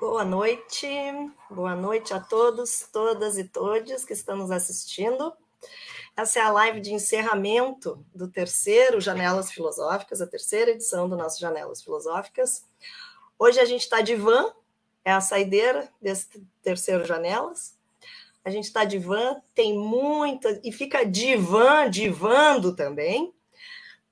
Boa noite, boa noite a todos, todas e todes que estão nos assistindo. Essa é a live de encerramento do terceiro Janelas Filosóficas, a terceira edição do nosso Janelas Filosóficas. Hoje a gente está de van, é a saideira desse terceiro Janelas. A gente está de van, tem muita, e fica divan, divando também,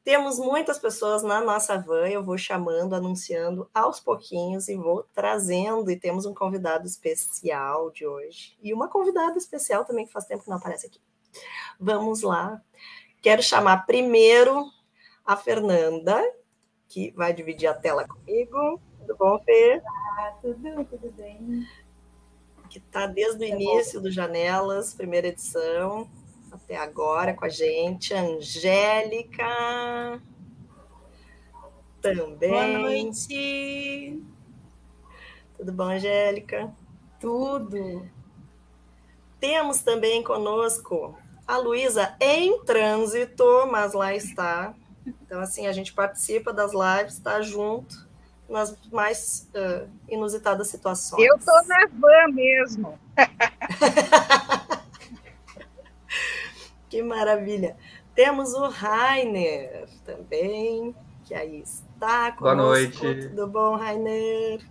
temos muitas pessoas na nossa van, eu vou chamando, anunciando aos pouquinhos e vou trazendo. E temos um convidado especial de hoje. E uma convidada especial também que faz tempo que não aparece aqui. Vamos lá. Quero chamar primeiro a Fernanda, que vai dividir a tela comigo. Tudo bom, Fê? Ah, tudo, tudo bem. Que está desde o tá início do Janelas, primeira edição até agora com a gente. Angélica. Também. Boa noite. Tudo bom, Angélica? Tudo. Temos também conosco a Luísa em trânsito, mas lá está. Então, assim, a gente participa das lives, está junto nas mais uh, inusitadas situações. Eu estou na van mesmo. Que maravilha. Temos o Rainer também, que aí está conosco. Boa noite. Tudo bom, Rainer?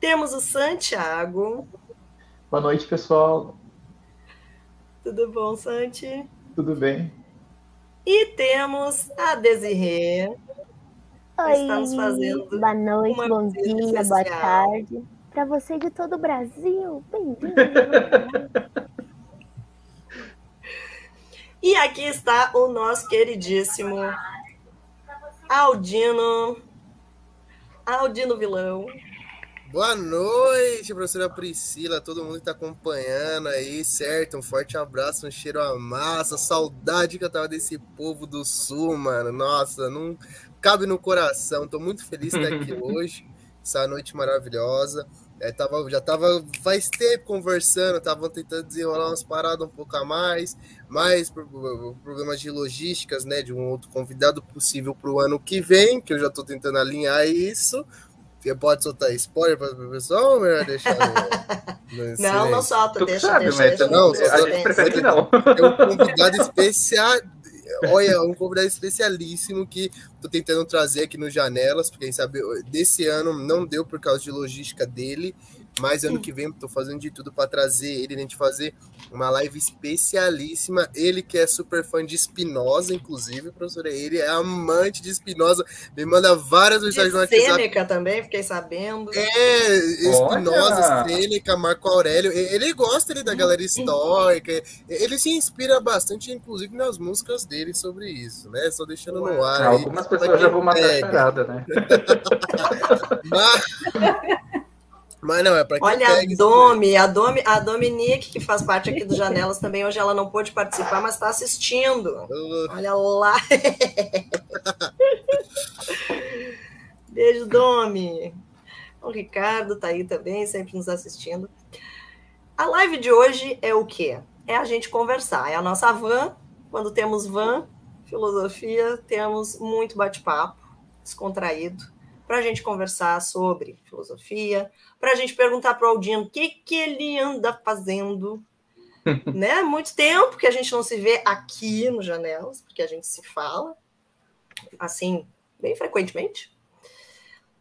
Temos o Santiago. Boa noite, pessoal. Tudo bom, Santi? Tudo bem. E temos a Desirê. Oi, estamos fazendo boa noite, bom dia, especial. boa tarde. Para você de todo o Brasil, bem-vindo. E aqui está o nosso queridíssimo Aldino. Aldino Vilão. Boa noite, professora Priscila, todo mundo que está acompanhando aí, certo? Um forte abraço, um cheiro a massa, saudade que eu tava desse povo do sul, mano. Nossa, não cabe no coração. Tô muito feliz de estar aqui hoje, essa noite maravilhosa. É, tava, já tava faz tempo conversando, tava tentando desenrolar umas paradas um pouco a mais, mais problemas de logísticas, né? De um outro convidado possível para o ano que vem, que eu já estou tentando alinhar isso. Você pode soltar spoiler para o pessoal ou melhor deixar? No, no não, não solta, deixa, sabe, deixa, deixa, não, a gente prefere que não. É um convidado especial, olha, um convidado especialíssimo que tô tentando trazer aqui no Janelas, porque quem sabe desse ano não deu por causa de logística dele, mas ano que vem tô fazendo de tudo para trazer ele, a gente fazer uma live especialíssima. Ele que é super fã de Spinoza, inclusive, professora, ele é amante de Spinoza, me manda várias mensagens no WhatsApp. Sêneca também, fiquei sabendo. É, Spinoza, Sêneca, Marco Aurélio, ele gosta ali da galera histórica, ele se inspira bastante, inclusive, nas músicas dele sobre isso, né? Só deixando no ar. Algumas pessoas já vão matar a charada, né? Mas... Mas não, é para Olha a Domi, a Domi, a Dominique, que faz parte aqui do Janelas também, hoje ela não pôde participar, mas está assistindo. Uh. Olha lá. Beijo, Domi. O Ricardo está aí também, sempre nos assistindo. A live de hoje é o quê? É a gente conversar. É a nossa van. Quando temos van, filosofia, temos muito bate-papo, descontraído, para a gente conversar sobre filosofia, para a gente perguntar para o Aldino o que, que ele anda fazendo. né? Muito tempo que a gente não se vê aqui no Janelas, porque a gente se fala, assim, bem frequentemente.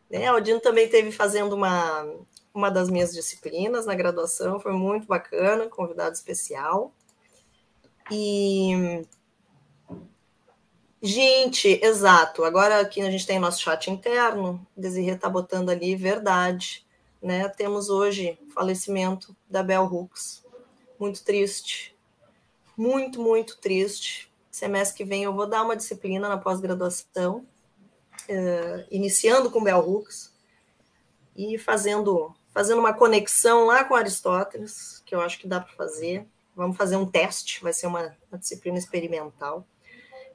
Né? O Aldino também teve fazendo uma, uma das minhas disciplinas na graduação, foi muito bacana, convidado especial. E Gente, exato. Agora aqui a gente tem nosso chat interno, Desirê está botando ali verdade. Né? Temos hoje o falecimento da Bel Hooks. Muito triste. Muito, muito triste. Semestre que vem eu vou dar uma disciplina na pós-graduação, uh, iniciando com Bel Hooks e fazendo, fazendo uma conexão lá com Aristóteles, que eu acho que dá para fazer. Vamos fazer um teste, vai ser uma, uma disciplina experimental.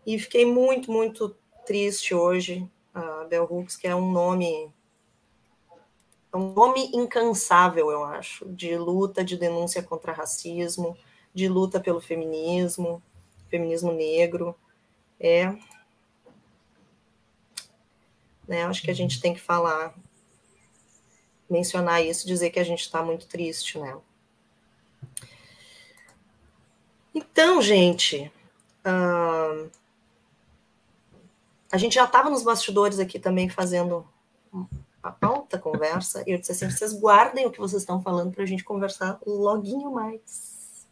E fiquei muito, muito triste hoje. A Bell Hooks, que é um nome um nome incansável, eu acho, de luta, de denúncia contra racismo, de luta pelo feminismo, feminismo negro. É. Né, acho que a gente tem que falar mencionar isso, dizer que a gente está muito triste, né? Então, gente, uh, a gente já estava nos bastidores aqui também fazendo a alta conversa, e eu disse assim: vocês guardem o que vocês estão falando para a gente conversar loguinho mais.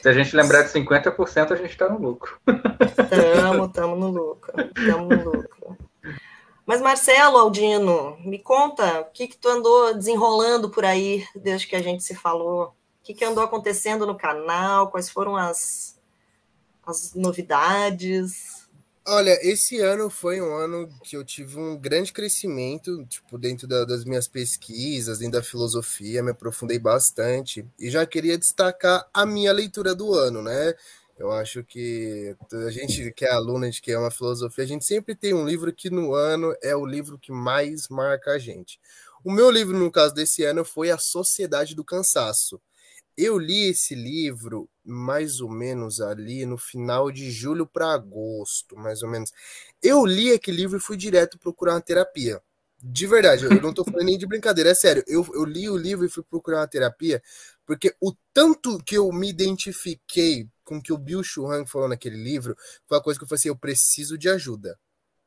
Se a gente lembrar de 50%, a gente está no lucro. Estamos, estamos no lucro. Estamos no lucro. Mas, Marcelo Aldino, me conta o que, que tu andou desenrolando por aí desde que a gente se falou que, que andou acontecendo no canal? Quais foram as, as novidades? Olha, esse ano foi um ano que eu tive um grande crescimento, tipo, dentro da, das minhas pesquisas, dentro da filosofia, me aprofundei bastante e já queria destacar a minha leitura do ano, né? Eu acho que a gente que é aluno, a gente que é uma filosofia, a gente sempre tem um livro que no ano é o livro que mais marca a gente. O meu livro, no caso desse ano, foi A Sociedade do Cansaço. Eu li esse livro mais ou menos ali no final de julho para agosto, mais ou menos. Eu li aquele livro e fui direto procurar uma terapia. De verdade, eu não tô falando nem de brincadeira, é sério. Eu, eu li o livro e fui procurar uma terapia, porque o tanto que eu me identifiquei com o que o Bill Churran falou naquele livro foi uma coisa que eu falei assim: eu preciso de ajuda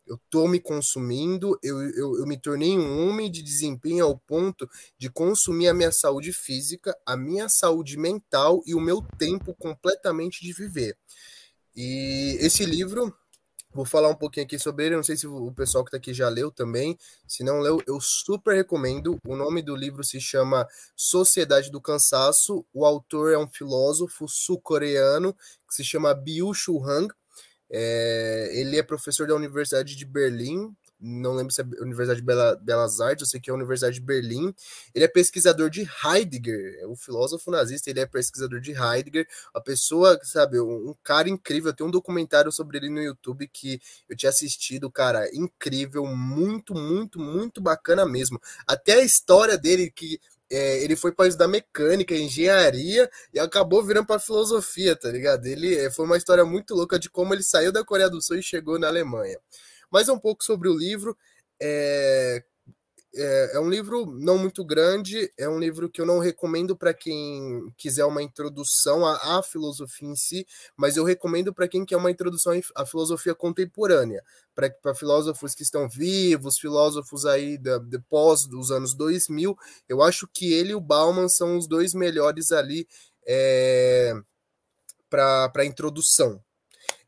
eu tô me consumindo, eu, eu, eu me tornei um homem de desempenho ao ponto de consumir a minha saúde física, a minha saúde mental e o meu tempo completamente de viver. E esse livro, vou falar um pouquinho aqui sobre ele, não sei se o pessoal que tá aqui já leu também, se não leu, eu super recomendo. O nome do livro se chama Sociedade do Cansaço, o autor é um filósofo sul-coreano que se chama Byung-Chul Han, é, ele é professor da Universidade de Berlim, não lembro se é Universidade de Bela, Belas Artes, eu sei que é a Universidade de Berlim. Ele é pesquisador de Heidegger, é o filósofo nazista, ele é pesquisador de Heidegger, a pessoa, sabe, um, um cara incrível. Tem um documentário sobre ele no YouTube que eu tinha assistido, cara, incrível, muito, muito, muito bacana mesmo. Até a história dele, que é, ele foi para estudar mecânica, engenharia e acabou virando para filosofia, tá ligado? Ele é, foi uma história muito louca de como ele saiu da Coreia do Sul e chegou na Alemanha. Mais um pouco sobre o livro. É, é, é, um livro não muito grande, é um livro que eu não recomendo para quem quiser uma introdução à, à, filosofia em si, mas eu recomendo para quem quer uma introdução à filosofia contemporânea, para filósofos que estão vivos, filósofos aí da, de pós dos anos 2000. Eu acho que ele e o Bauman são os dois melhores ali é, para introdução,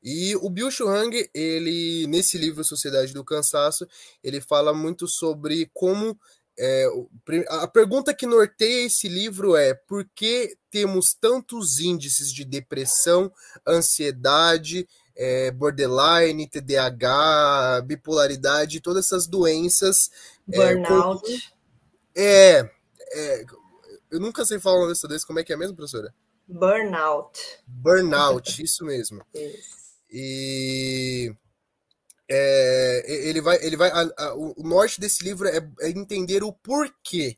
e o Bill Hang, ele nesse livro Sociedade do Cansaço, ele fala muito sobre como é, a pergunta que norteia esse livro é por que temos tantos índices de depressão, ansiedade, é, borderline, TDAH, bipolaridade, todas essas doenças. É, Burnout. É, é, eu nunca sei falar uma dessa como é que é mesmo, professora? Burnout. Burnout, isso mesmo. Isso. E é, ele vai, ele vai, a, a, o norte desse livro é, é, entender o porquê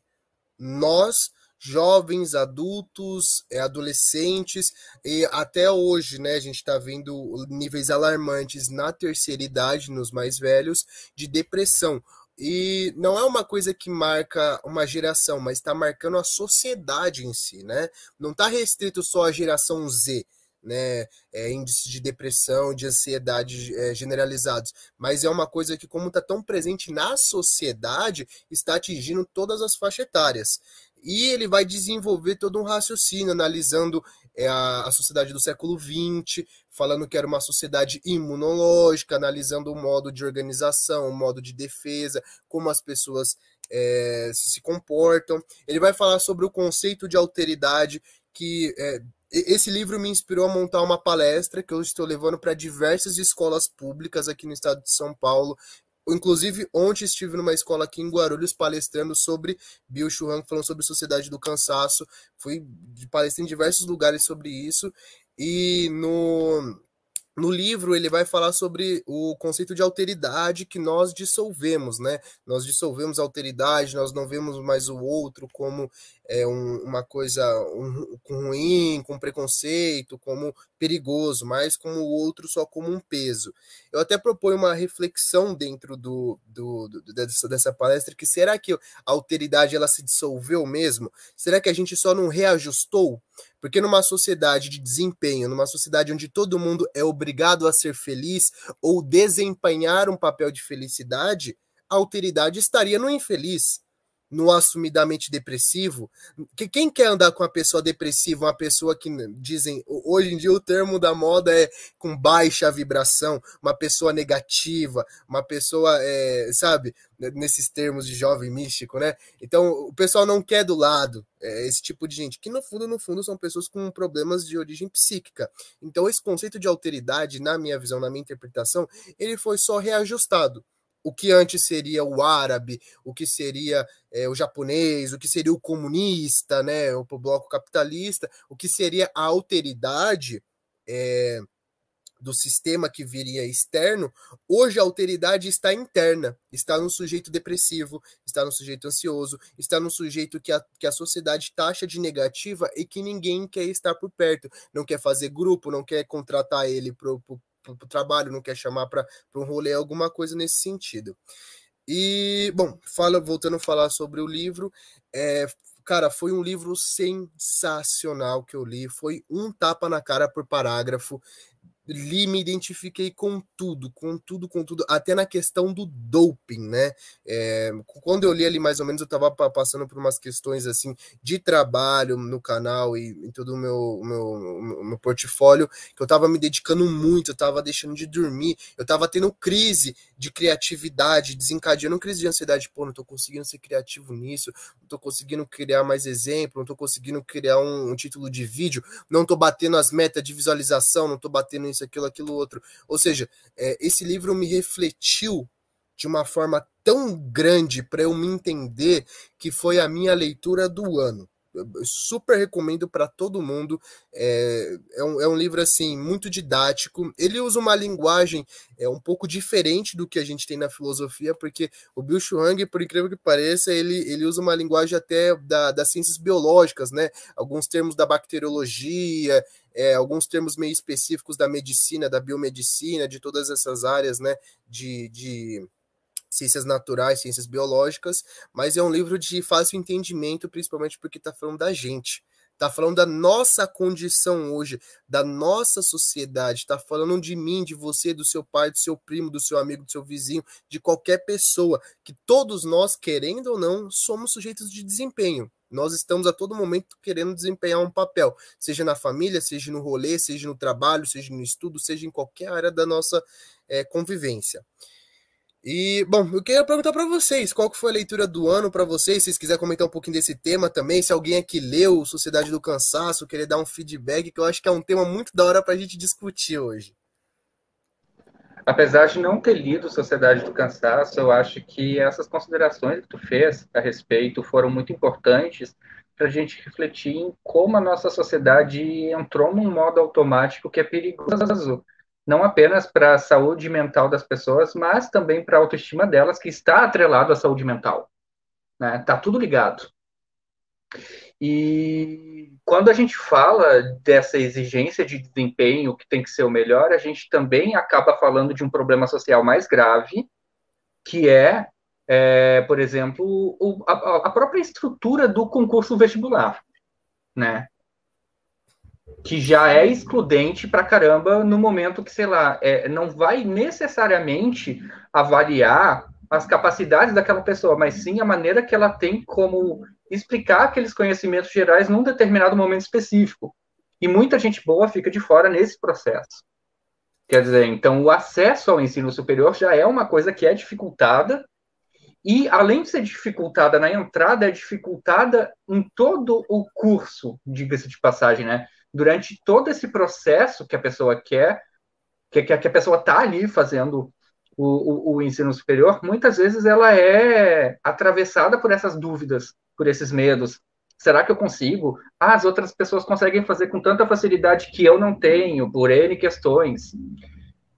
nós, jovens, adultos, é, adolescentes, e até hoje, né, a gente está vendo níveis alarmantes na terceira idade, nos mais velhos, de depressão. E não é uma coisa que marca uma geração, mas está marcando a sociedade em si, né? Não está restrito só à geração Z né, é, índices de depressão, de ansiedade é, generalizados, mas é uma coisa que, como está tão presente na sociedade, está atingindo todas as faixas etárias. E ele vai desenvolver todo um raciocínio, analisando é, a, a sociedade do século XX, falando que era uma sociedade imunológica, analisando o modo de organização, o modo de defesa, como as pessoas é, se comportam. Ele vai falar sobre o conceito de alteridade, que é, esse livro me inspirou a montar uma palestra que eu estou levando para diversas escolas públicas aqui no estado de São Paulo. Inclusive, ontem estive numa escola aqui em Guarulhos palestrando sobre Bill Churran, falando sobre sociedade do cansaço. Fui de palestra em diversos lugares sobre isso. E no, no livro ele vai falar sobre o conceito de alteridade que nós dissolvemos, né? Nós dissolvemos a alteridade, nós não vemos mais o outro como é, um, uma coisa um, ruim, com preconceito, como perigoso, mas como o outro só como um peso. Eu até proponho uma reflexão dentro do, do, do dessa, dessa palestra que será que a alteridade ela se dissolveu mesmo? Será que a gente só não reajustou? Porque numa sociedade de desempenho, numa sociedade onde todo mundo é obrigado a ser feliz ou desempenhar um papel de felicidade, a alteridade estaria no infeliz no assumidamente depressivo, que quem quer andar com uma pessoa depressiva, uma pessoa que dizem, hoje em dia o termo da moda é com baixa vibração, uma pessoa negativa, uma pessoa, é, sabe, nesses termos de jovem místico, né? Então o pessoal não quer do lado é, esse tipo de gente, que no fundo, no fundo, são pessoas com problemas de origem psíquica. Então esse conceito de alteridade, na minha visão, na minha interpretação, ele foi só reajustado o que antes seria o árabe, o que seria é, o japonês, o que seria o comunista, né, o bloco capitalista, o que seria a alteridade é, do sistema que viria externo, hoje a alteridade está interna, está no sujeito depressivo, está no sujeito ansioso, está no sujeito que a, que a sociedade taxa de negativa e que ninguém quer estar por perto, não quer fazer grupo, não quer contratar ele para para o trabalho, não quer chamar para um rolê, alguma coisa nesse sentido. E, bom, fala, voltando a falar sobre o livro, é, cara, foi um livro sensacional que eu li, foi um tapa na cara por parágrafo, li, me identifiquei com tudo, com tudo, com tudo, até na questão do doping, né? É, quando eu li ali mais ou menos, eu estava passando por umas questões assim de trabalho no canal e em todo o meu, meu, meu portfólio, que eu estava me dedicando muito, eu estava deixando de dormir, eu estava tendo crise de criatividade, desencadeando crise de ansiedade, pô, não estou conseguindo ser criativo nisso, não estou conseguindo criar mais exemplo, não estou conseguindo criar um, um título de vídeo, não estou batendo as metas de visualização, não estou batendo isso, aquilo, aquilo, outro. Ou seja, é, esse livro me refletiu de uma forma tão grande para eu me entender que foi a minha leitura do ano super recomendo para todo mundo. É, é, um, é um livro assim muito didático. Ele usa uma linguagem é um pouco diferente do que a gente tem na filosofia, porque o Bill Shuang, por incrível que pareça, ele, ele usa uma linguagem até da, das ciências biológicas, né? Alguns termos da bacteriologia, é, alguns termos meio específicos da medicina, da biomedicina, de todas essas áreas, né? de, de ciências naturais, ciências biológicas, mas é um livro de fácil entendimento, principalmente porque está falando da gente. Está falando da nossa condição hoje, da nossa sociedade. Está falando de mim, de você, do seu pai, do seu primo, do seu amigo, do seu vizinho, de qualquer pessoa. Que todos nós, querendo ou não, somos sujeitos de desempenho. Nós estamos a todo momento querendo desempenhar um papel, seja na família, seja no rolê, seja no trabalho, seja no estudo, seja em qualquer área da nossa é, convivência. E, bom, eu queria perguntar para vocês, qual que foi a leitura do ano para vocês? Se vocês quiserem comentar um pouquinho desse tema também, se alguém aqui leu Sociedade do Cansaço, querer dar um feedback, que eu acho que é um tema muito da hora para a gente discutir hoje. Apesar de não ter lido Sociedade do Cansaço, eu acho que essas considerações que tu fez a respeito foram muito importantes para a gente refletir em como a nossa sociedade entrou num modo automático que é perigoso não apenas para a saúde mental das pessoas, mas também para a autoestima delas, que está atrelado à saúde mental. Né? Tá tudo ligado. E quando a gente fala dessa exigência de desempenho que tem que ser o melhor, a gente também acaba falando de um problema social mais grave, que é, é por exemplo, o, a, a própria estrutura do concurso vestibular. Né? Que já é excludente para caramba no momento que, sei lá, é, não vai necessariamente avaliar as capacidades daquela pessoa, mas sim a maneira que ela tem como explicar aqueles conhecimentos gerais num determinado momento específico. E muita gente boa fica de fora nesse processo. Quer dizer, então o acesso ao ensino superior já é uma coisa que é dificultada, e além de ser dificultada na entrada, é dificultada em todo o curso, diga-se de passagem, né? Durante todo esse processo que a pessoa quer, que, que a pessoa está ali fazendo o, o, o, ensino superior, muitas vezes ela é atravessada por essas dúvidas, por esses medos. Será que eu consigo? Ah, as outras pessoas conseguem fazer com tanta facilidade que eu não tenho, por N questões.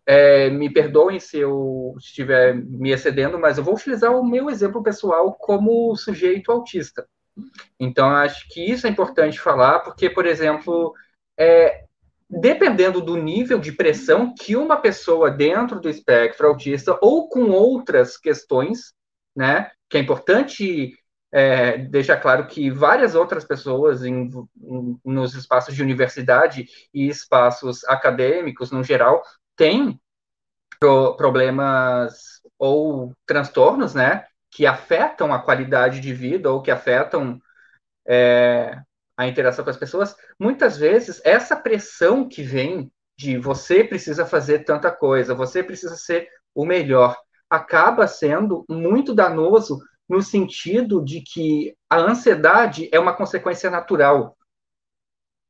É, me perdoem se eu estiver me excedendo, mas eu vou utilizar o meu exemplo pessoal como sujeito autista. Então, acho que isso é importante falar, porque, por exemplo, é, dependendo do nível de pressão que uma pessoa dentro do espectro autista ou com outras questões, né, que é importante é, deixar claro que várias outras pessoas em, em, nos espaços de universidade e espaços acadêmicos, no geral, têm pro, problemas ou transtornos, né, que afetam a qualidade de vida ou que afetam é, a interação com as pessoas, muitas vezes essa pressão que vem de você precisa fazer tanta coisa, você precisa ser o melhor, acaba sendo muito danoso no sentido de que a ansiedade é uma consequência natural.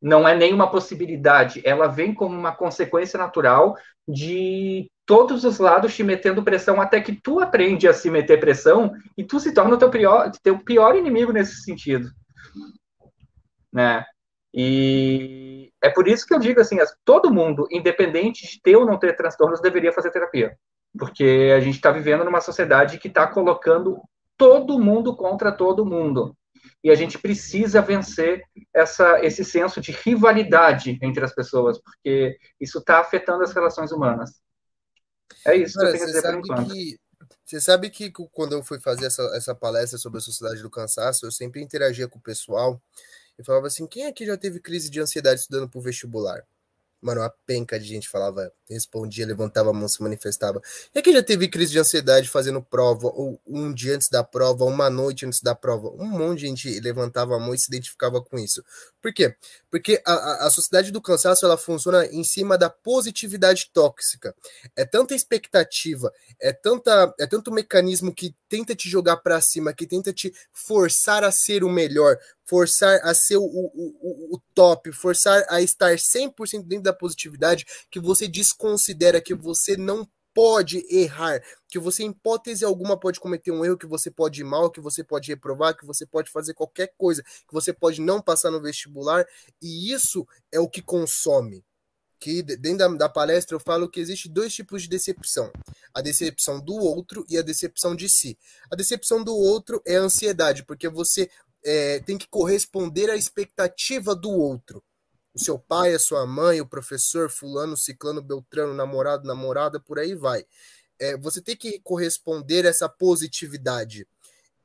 Não é nenhuma possibilidade, ela vem como uma consequência natural de todos os lados te metendo pressão até que tu aprende a se meter pressão e tu se torna o teu pior, teu pior inimigo nesse sentido né? E é por isso que eu digo assim, todo mundo, independente de ter ou não ter transtornos, deveria fazer terapia, porque a gente está vivendo numa sociedade que está colocando todo mundo contra todo mundo. E a gente precisa vencer essa, esse senso de rivalidade entre as pessoas, porque isso está afetando as relações humanas. É isso Cara, que eu tenho a dizer por enquanto. Que, você sabe que quando eu fui fazer essa, essa palestra sobre a sociedade do cansaço, eu sempre interagia com o pessoal e falava assim: quem aqui já teve crise de ansiedade estudando para o vestibular? Mano, uma penca de gente falava, respondia, levantava a mão, se manifestava. E aqui já teve crise de ansiedade fazendo prova, ou um dia antes da prova, uma noite antes da prova. Um monte de gente levantava a mão e se identificava com isso. Por quê? Porque a, a sociedade do cansaço ela funciona em cima da positividade tóxica. É tanta expectativa, é tanta, é tanto mecanismo que tenta te jogar para cima, que tenta te forçar a ser o melhor, forçar a ser o, o, o, o top, forçar a estar 100% dentro da positividade, que você desconsidera que você não pode errar, que você, em hipótese alguma, pode cometer um erro, que você pode ir mal, que você pode reprovar, que você pode fazer qualquer coisa, que você pode não passar no vestibular, e isso é o que consome. Que dentro da, da palestra eu falo que existe dois tipos de decepção: a decepção do outro e a decepção de si. A decepção do outro é a ansiedade, porque você é, tem que corresponder à expectativa do outro. O seu pai, a sua mãe, o professor, fulano, ciclano, beltrano, namorado, namorada, por aí vai. É, você tem que corresponder a essa positividade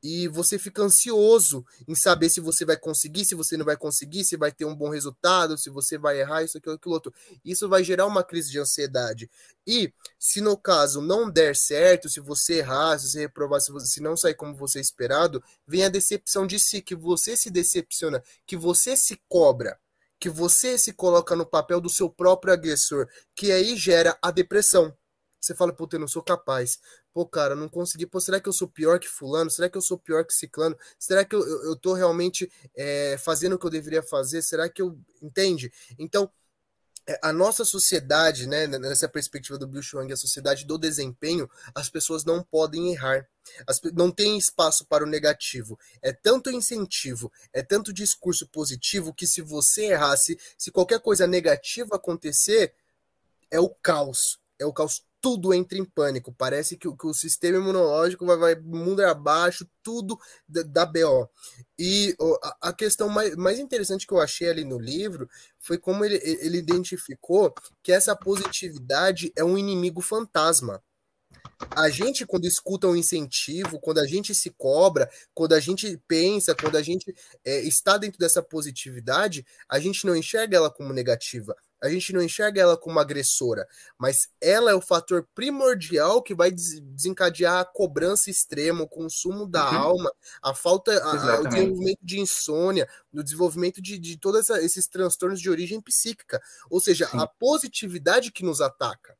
e você fica ansioso em saber se você vai conseguir, se você não vai conseguir, se vai ter um bom resultado, se você vai errar, isso, aquilo, aquilo outro. Isso vai gerar uma crise de ansiedade. E se no caso não der certo, se você errar, se você reprovar, se, você, se não sair como você esperado, vem a decepção de si, que você se decepciona, que você se cobra, que você se coloca no papel do seu próprio agressor, que aí gera a depressão. Você fala, puta, eu não sou capaz. Pô, cara, não consegui. Pô, será que eu sou pior que fulano? Será que eu sou pior que ciclano? Será que eu, eu, eu tô realmente é, fazendo o que eu deveria fazer? Será que eu... Entende? Então, a nossa sociedade, né, nessa perspectiva do Bill Schwang, a sociedade do desempenho, as pessoas não podem errar. As, não tem espaço para o negativo. É tanto incentivo, é tanto discurso positivo que se você errasse, se qualquer coisa negativa acontecer, é o caos. É o caos tudo entra em pânico. Parece que, que o sistema imunológico vai, vai mundo abaixo, tudo da BO. E a, a, questão mais, mais interessante que eu achei ali no livro foi como ele, ele identificou que essa positividade é um inimigo fantasma. A gente, quando escuta um incentivo, quando a gente se cobra, quando a gente pensa, quando a gente é, está dentro dessa positividade, a gente não enxerga ela como negativa a gente não enxerga ela como agressora, mas ela é o fator primordial que vai desencadear a cobrança extrema, o consumo da uhum. alma, a falta, a, o desenvolvimento de insônia, o desenvolvimento de, de todos esses transtornos de origem psíquica. Ou seja, Sim. a positividade que nos ataca.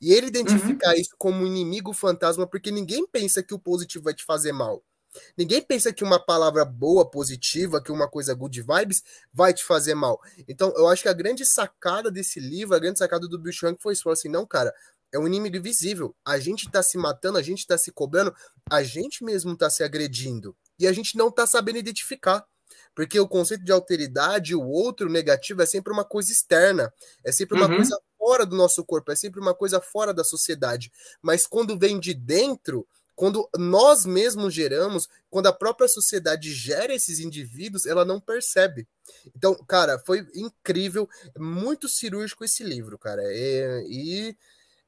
E ele identificar uhum. isso como um inimigo fantasma, porque ninguém pensa que o positivo vai te fazer mal. Ninguém pensa que uma palavra boa, positiva, que uma coisa good vibes vai te fazer mal. Então, eu acho que a grande sacada desse livro, a grande sacada do Bill Schrank foi isso, assim, não, cara, é um inimigo invisível. A gente tá se matando, a gente tá se cobrando, a gente mesmo tá se agredindo. E a gente não tá sabendo identificar. Porque o conceito de alteridade, o outro negativo, é sempre uma coisa externa, é sempre uma uhum. coisa fora do nosso corpo, é sempre uma coisa fora da sociedade. Mas quando vem de dentro, quando nós mesmos geramos, quando a própria sociedade gera esses indivíduos, ela não percebe. Então, cara, foi incrível, muito cirúrgico esse livro, cara. E, e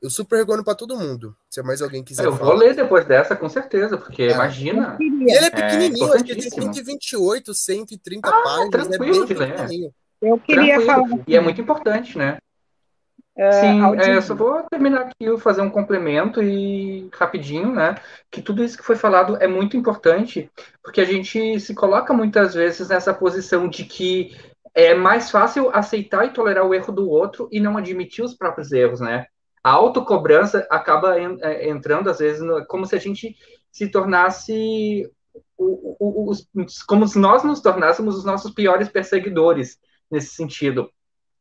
eu super recomendo para todo mundo. Se mais alguém quiser. Eu falar. vou ler depois dessa, com certeza, porque é. imagina. E ele é pequenininho, é acho que tem 128, 130 ah, páginas. Tranquilo é de ler. Eu queria tranquilo. falar. E é muito importante, né? Uh, Sim, é, eu só vou terminar aqui, fazer um complemento e rapidinho, né? Que tudo isso que foi falado é muito importante, porque a gente se coloca muitas vezes nessa posição de que é mais fácil aceitar e tolerar o erro do outro e não admitir os próprios erros, né? A autocobrança acaba é, entrando, às vezes, no, como se a gente se tornasse o, o, os, como se nós nos tornássemos os nossos piores perseguidores nesse sentido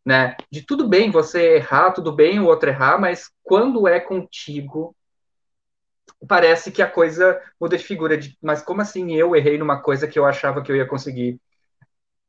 né? De tudo bem você errar, tudo bem o outro errar, mas quando é contigo, parece que a coisa muda de figura. De, mas como assim eu errei numa coisa que eu achava que eu ia conseguir?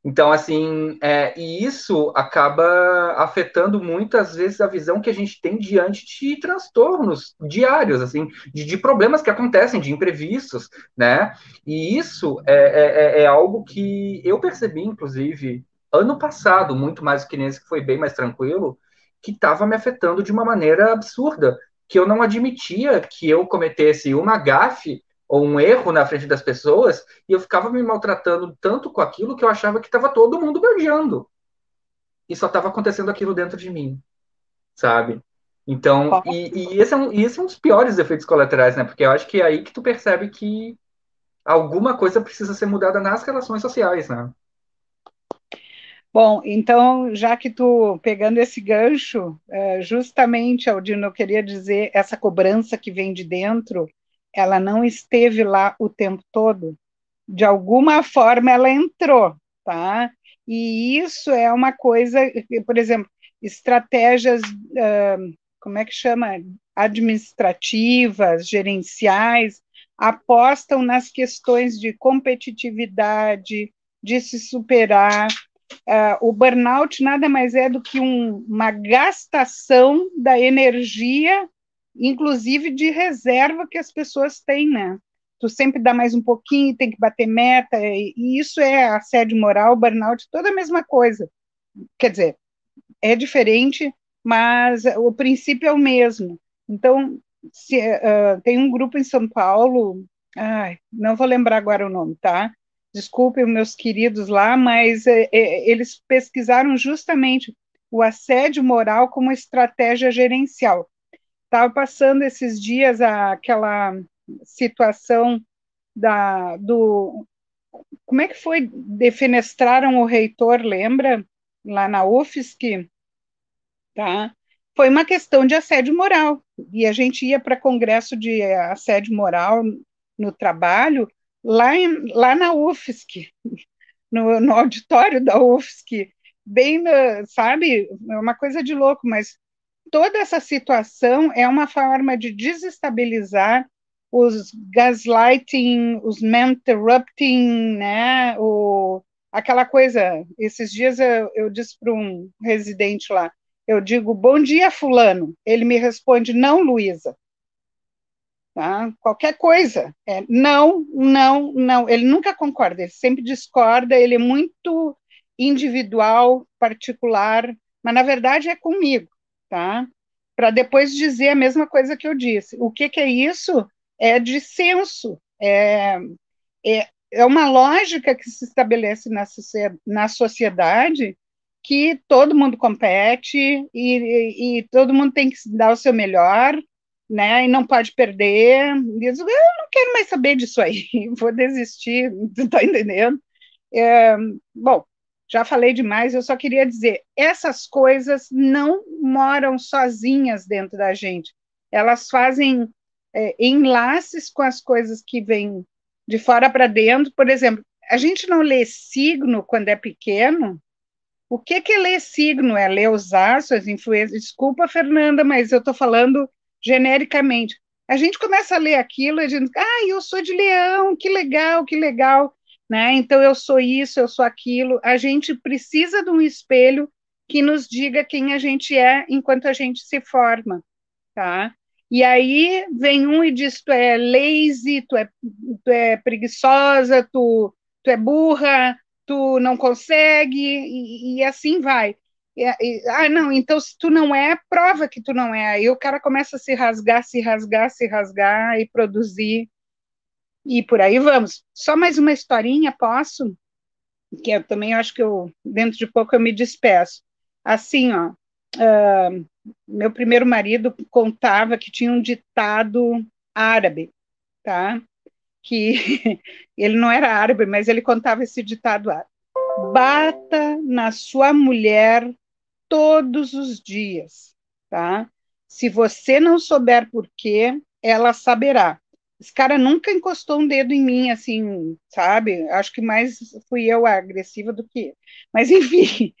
Então, assim, é, e isso acaba afetando muitas vezes a visão que a gente tem diante de transtornos diários, assim, de, de problemas que acontecem, de imprevistos, né? E isso é, é, é, é algo que eu percebi, inclusive, ano passado, muito mais do que nesse que foi bem mais tranquilo, que estava me afetando de uma maneira absurda, que eu não admitia que eu cometesse uma gafe ou um erro na frente das pessoas e eu ficava me maltratando tanto com aquilo que eu achava que estava todo mundo beijando. E só estava acontecendo aquilo dentro de mim, sabe? Então, e, e, esse é um, e esse é um dos piores efeitos colaterais, né? Porque eu acho que é aí que tu percebe que alguma coisa precisa ser mudada nas relações sociais, né? Bom, então, já que tu pegando esse gancho, é, justamente, Aldino, eu queria dizer, essa cobrança que vem de dentro, ela não esteve lá o tempo todo. De alguma forma, ela entrou, tá? E isso é uma coisa, por exemplo, estratégias, como é que chama? Administrativas, gerenciais, apostam nas questões de competitividade, de se superar, Uh, o burnout nada mais é do que um, uma gastação da energia, inclusive de reserva que as pessoas têm, né? Tu sempre dá mais um pouquinho, tem que bater meta, e, e isso é assédio moral, burnout, toda a mesma coisa. Quer dizer, é diferente, mas o princípio é o mesmo. Então, se, uh, tem um grupo em São Paulo, ai, não vou lembrar agora o nome, tá? Desculpem meus queridos lá, mas é, é, eles pesquisaram justamente o assédio moral como estratégia gerencial. Estava passando esses dias aquela situação da, do. Como é que foi? Defenestraram o reitor, lembra? Lá na UFSC, tá? Foi uma questão de assédio moral. E a gente ia para congresso de assédio moral no trabalho, lá, em, lá na UFSC, no, no auditório da UFSC, bem, sabe, é uma coisa de louco, mas toda essa situação é uma forma de desestabilizar os gaslighting, os interrupting, né, o, aquela coisa, esses dias eu, eu disse para um residente lá, eu digo, bom dia, fulano, ele me responde, não, Luísa, Tá? Qualquer coisa. É, não, não, não. Ele nunca concorda, ele sempre discorda, ele é muito individual, particular, mas na verdade é comigo, tá? Para depois dizer a mesma coisa que eu disse. O que, que é isso? É de senso, é, é, é uma lógica que se estabelece na, na sociedade que todo mundo compete e, e, e todo mundo tem que dar o seu melhor, né? E não pode perder. Diz, eu não quero mais saber disso aí, vou desistir, tá entendendo? É, bom, já falei demais, eu só queria dizer, essas coisas não moram sozinhas dentro da gente, elas fazem é, enlaces com as coisas que vêm de fora para dentro, por exemplo, a gente não lê signo quando é pequeno, o que, que é ler signo? É ler os astros, as influências. Desculpa, Fernanda, mas eu estou falando genericamente. A gente começa a ler aquilo e a gente, ah, eu sou de leão, que legal, que legal. né? Então eu sou isso, eu sou aquilo. A gente precisa de um espelho que nos diga quem a gente é enquanto a gente se forma, tá? E aí vem um e diz: tu é lazy, tu é, tu é preguiçosa, tu, tu é burra, tu não consegue, e, e assim vai. E, e, ah, não, então se tu não é, prova que tu não é. Aí o cara começa a se rasgar, se rasgar, se rasgar e produzir. E por aí vamos. Só mais uma historinha, posso? Que eu também acho que eu, dentro de pouco eu me despeço. Assim, ó, uh, meu primeiro marido contava que tinha um ditado árabe, tá? Que ele não era árabe, mas ele contava esse ditado árabe. Bata na sua mulher todos os dias, tá? Se você não souber por quê, ela saberá. Esse cara nunca encostou um dedo em mim, assim, sabe? Acho que mais fui eu a agressiva do que. Mas, enfim,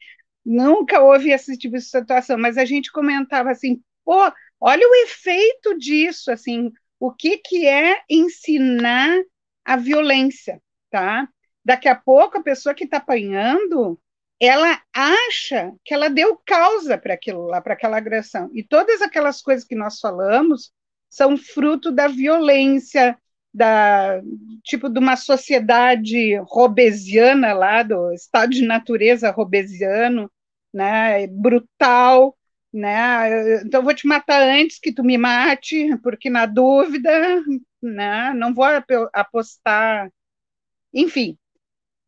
nunca houve esse tipo de situação. Mas a gente comentava assim, pô, olha o efeito disso, assim, o que, que é ensinar a violência, tá? Daqui a pouco a pessoa que está apanhando, ela acha que ela deu causa para aquilo lá, para aquela agressão. E todas aquelas coisas que nós falamos são fruto da violência, da tipo de uma sociedade robesiana lá, do estado de natureza robesiano, né, brutal, né? Então vou te matar antes que tu me mate, porque na dúvida, né, não vou apostar. Enfim,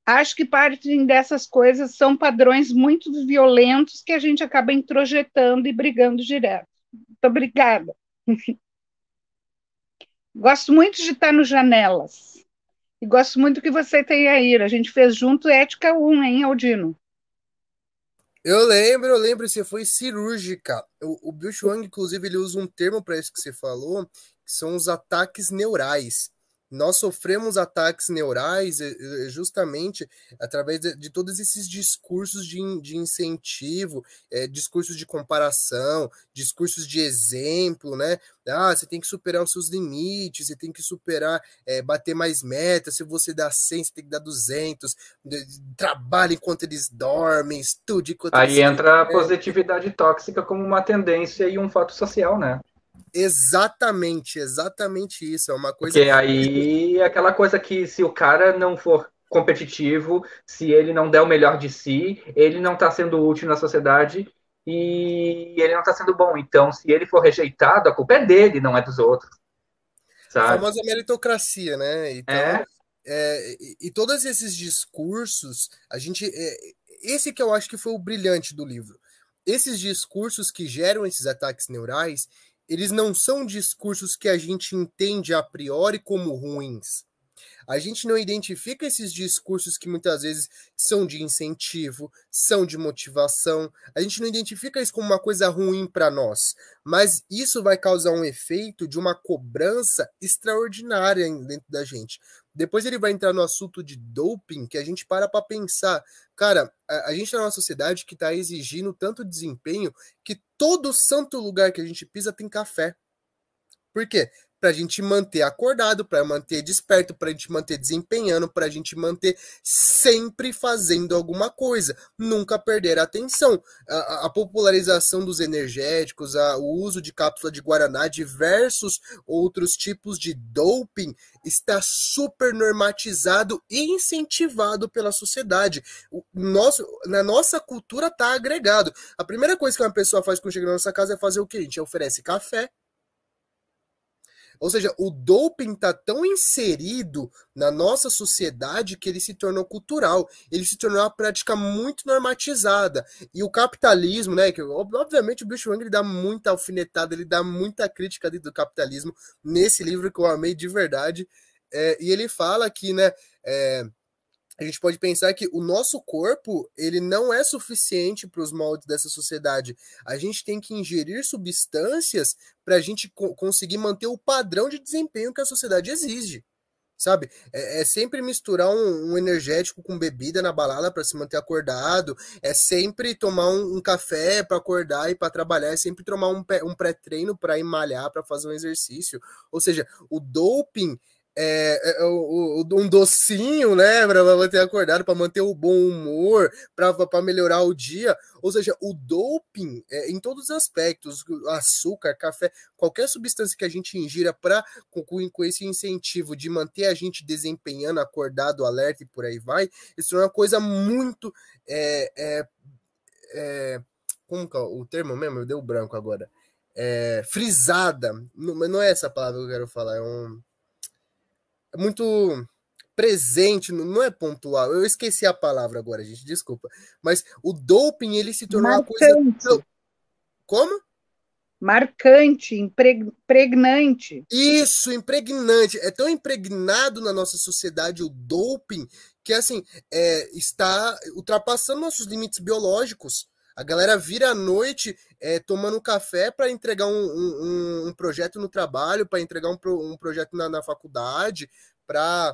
acho que parte dessas coisas são padrões muito violentos que a gente acaba introjetando e brigando direto. Muito obrigada. Gosto muito de estar no Janelas. E gosto muito que você tenha aí. A gente fez junto Ética 1, hein, Aldino? Eu lembro, eu lembro, você foi cirúrgica. O, o Bill Chuang, inclusive, ele usa um termo para isso que você falou, que são os ataques neurais nós sofremos ataques neurais justamente através de, todos esses discursos de, de incentivo, é, discursos de comparação, discursos de exemplo, né? Ah, você tem que superar os seus limites, você tem que superar, é, bater mais metas. Se você dá 100, você tem que dar 200. Trabalha enquanto eles dormem, estude enquanto Aí entra a positividade tóxica como uma tendência e um fato social, né? Exatamente, exatamente isso. É uma coisa. Porque aí é aquela coisa que se o cara não for competitivo, se ele não der o melhor de si, ele não está sendo útil na sociedade e ele não está sendo bom. Então, se ele for rejeitado, a culpa é dele, não é dos outros. Sabe? A famosa meritocracia, né? Então, é. É, e, e, todos esses discursos, a gente. É, esse que eu acho que foi o brilhante do livro. Esses discursos que geram esses ataques neurais, eles não são discursos que a gente entende a priori como ruins. A gente não identifica esses discursos que muitas vezes são de incentivo, são de motivação. A gente não identifica isso como uma coisa ruim para nós, mas isso vai causar um efeito de uma cobrança extraordinária dentro da gente. Depois ele vai entrar no assunto de doping, que a gente para para pensar. Cara, a, a gente está numa sociedade que está exigindo tanto desempenho que todo santo lugar que a gente pisa tem café. Por quê? Para a gente manter acordado, para manter desperto, para a gente manter desempenhando, para a gente manter sempre fazendo alguma coisa, nunca perder a atenção. A, a popularização dos energéticos, a, o uso de cápsula de guaraná, diversos outros tipos de doping está super normatizado e incentivado pela sociedade. O nosso, na nossa cultura está agregado. A primeira coisa que uma pessoa faz quando chega na nossa casa é fazer o que? A gente oferece café, ou seja, o doping está tão inserido na nossa sociedade que ele se tornou cultural, ele se tornou uma prática muito normatizada. E o capitalismo, né, que obviamente o Bill ele dá muita alfinetada, ele dá muita crítica do capitalismo nesse livro que eu amei de verdade. É, e ele fala que, né, é, a gente pode pensar que o nosso corpo ele não é suficiente para os moldes dessa sociedade. A gente tem que ingerir substâncias para a gente co conseguir manter o padrão de desempenho que a sociedade exige. Sabe? É, é sempre misturar um, um, energético com bebida na balada para se manter acordado. É sempre tomar um, um café para acordar e para trabalhar. É sempre tomar um, um pré-treino para ir malhar, para fazer um exercício. Ou seja, o doping é, é, um docinho, né, para manter acordado, para manter o bom humor, para melhorar o dia. Ou seja, o doping, é, em todos os aspectos, açúcar, café, qualquer substância que a gente ingira para com, com, esse incentivo de manter a gente desempenhando, acordado, alerta e por aí vai, isso é uma coisa muito. É, é, é como que é o termo mesmo? Deu branco agora. É, frisada. Não, não é essa palavra que eu quero falar, é um é muito presente, não é pontual. Eu esqueci a palavra agora, gente, desculpa. Mas o doping, ele se tornou Marcante. uma coisa. Como? Marcante, impregnante. Isso, impregnante. É tão impregnado na nossa sociedade o doping que, assim, é, está ultrapassando nossos limites biológicos. A galera vira à noite é, tomando café para entregar um, um, um, projeto no trabalho, para entregar um, pro, um projeto na, na faculdade, para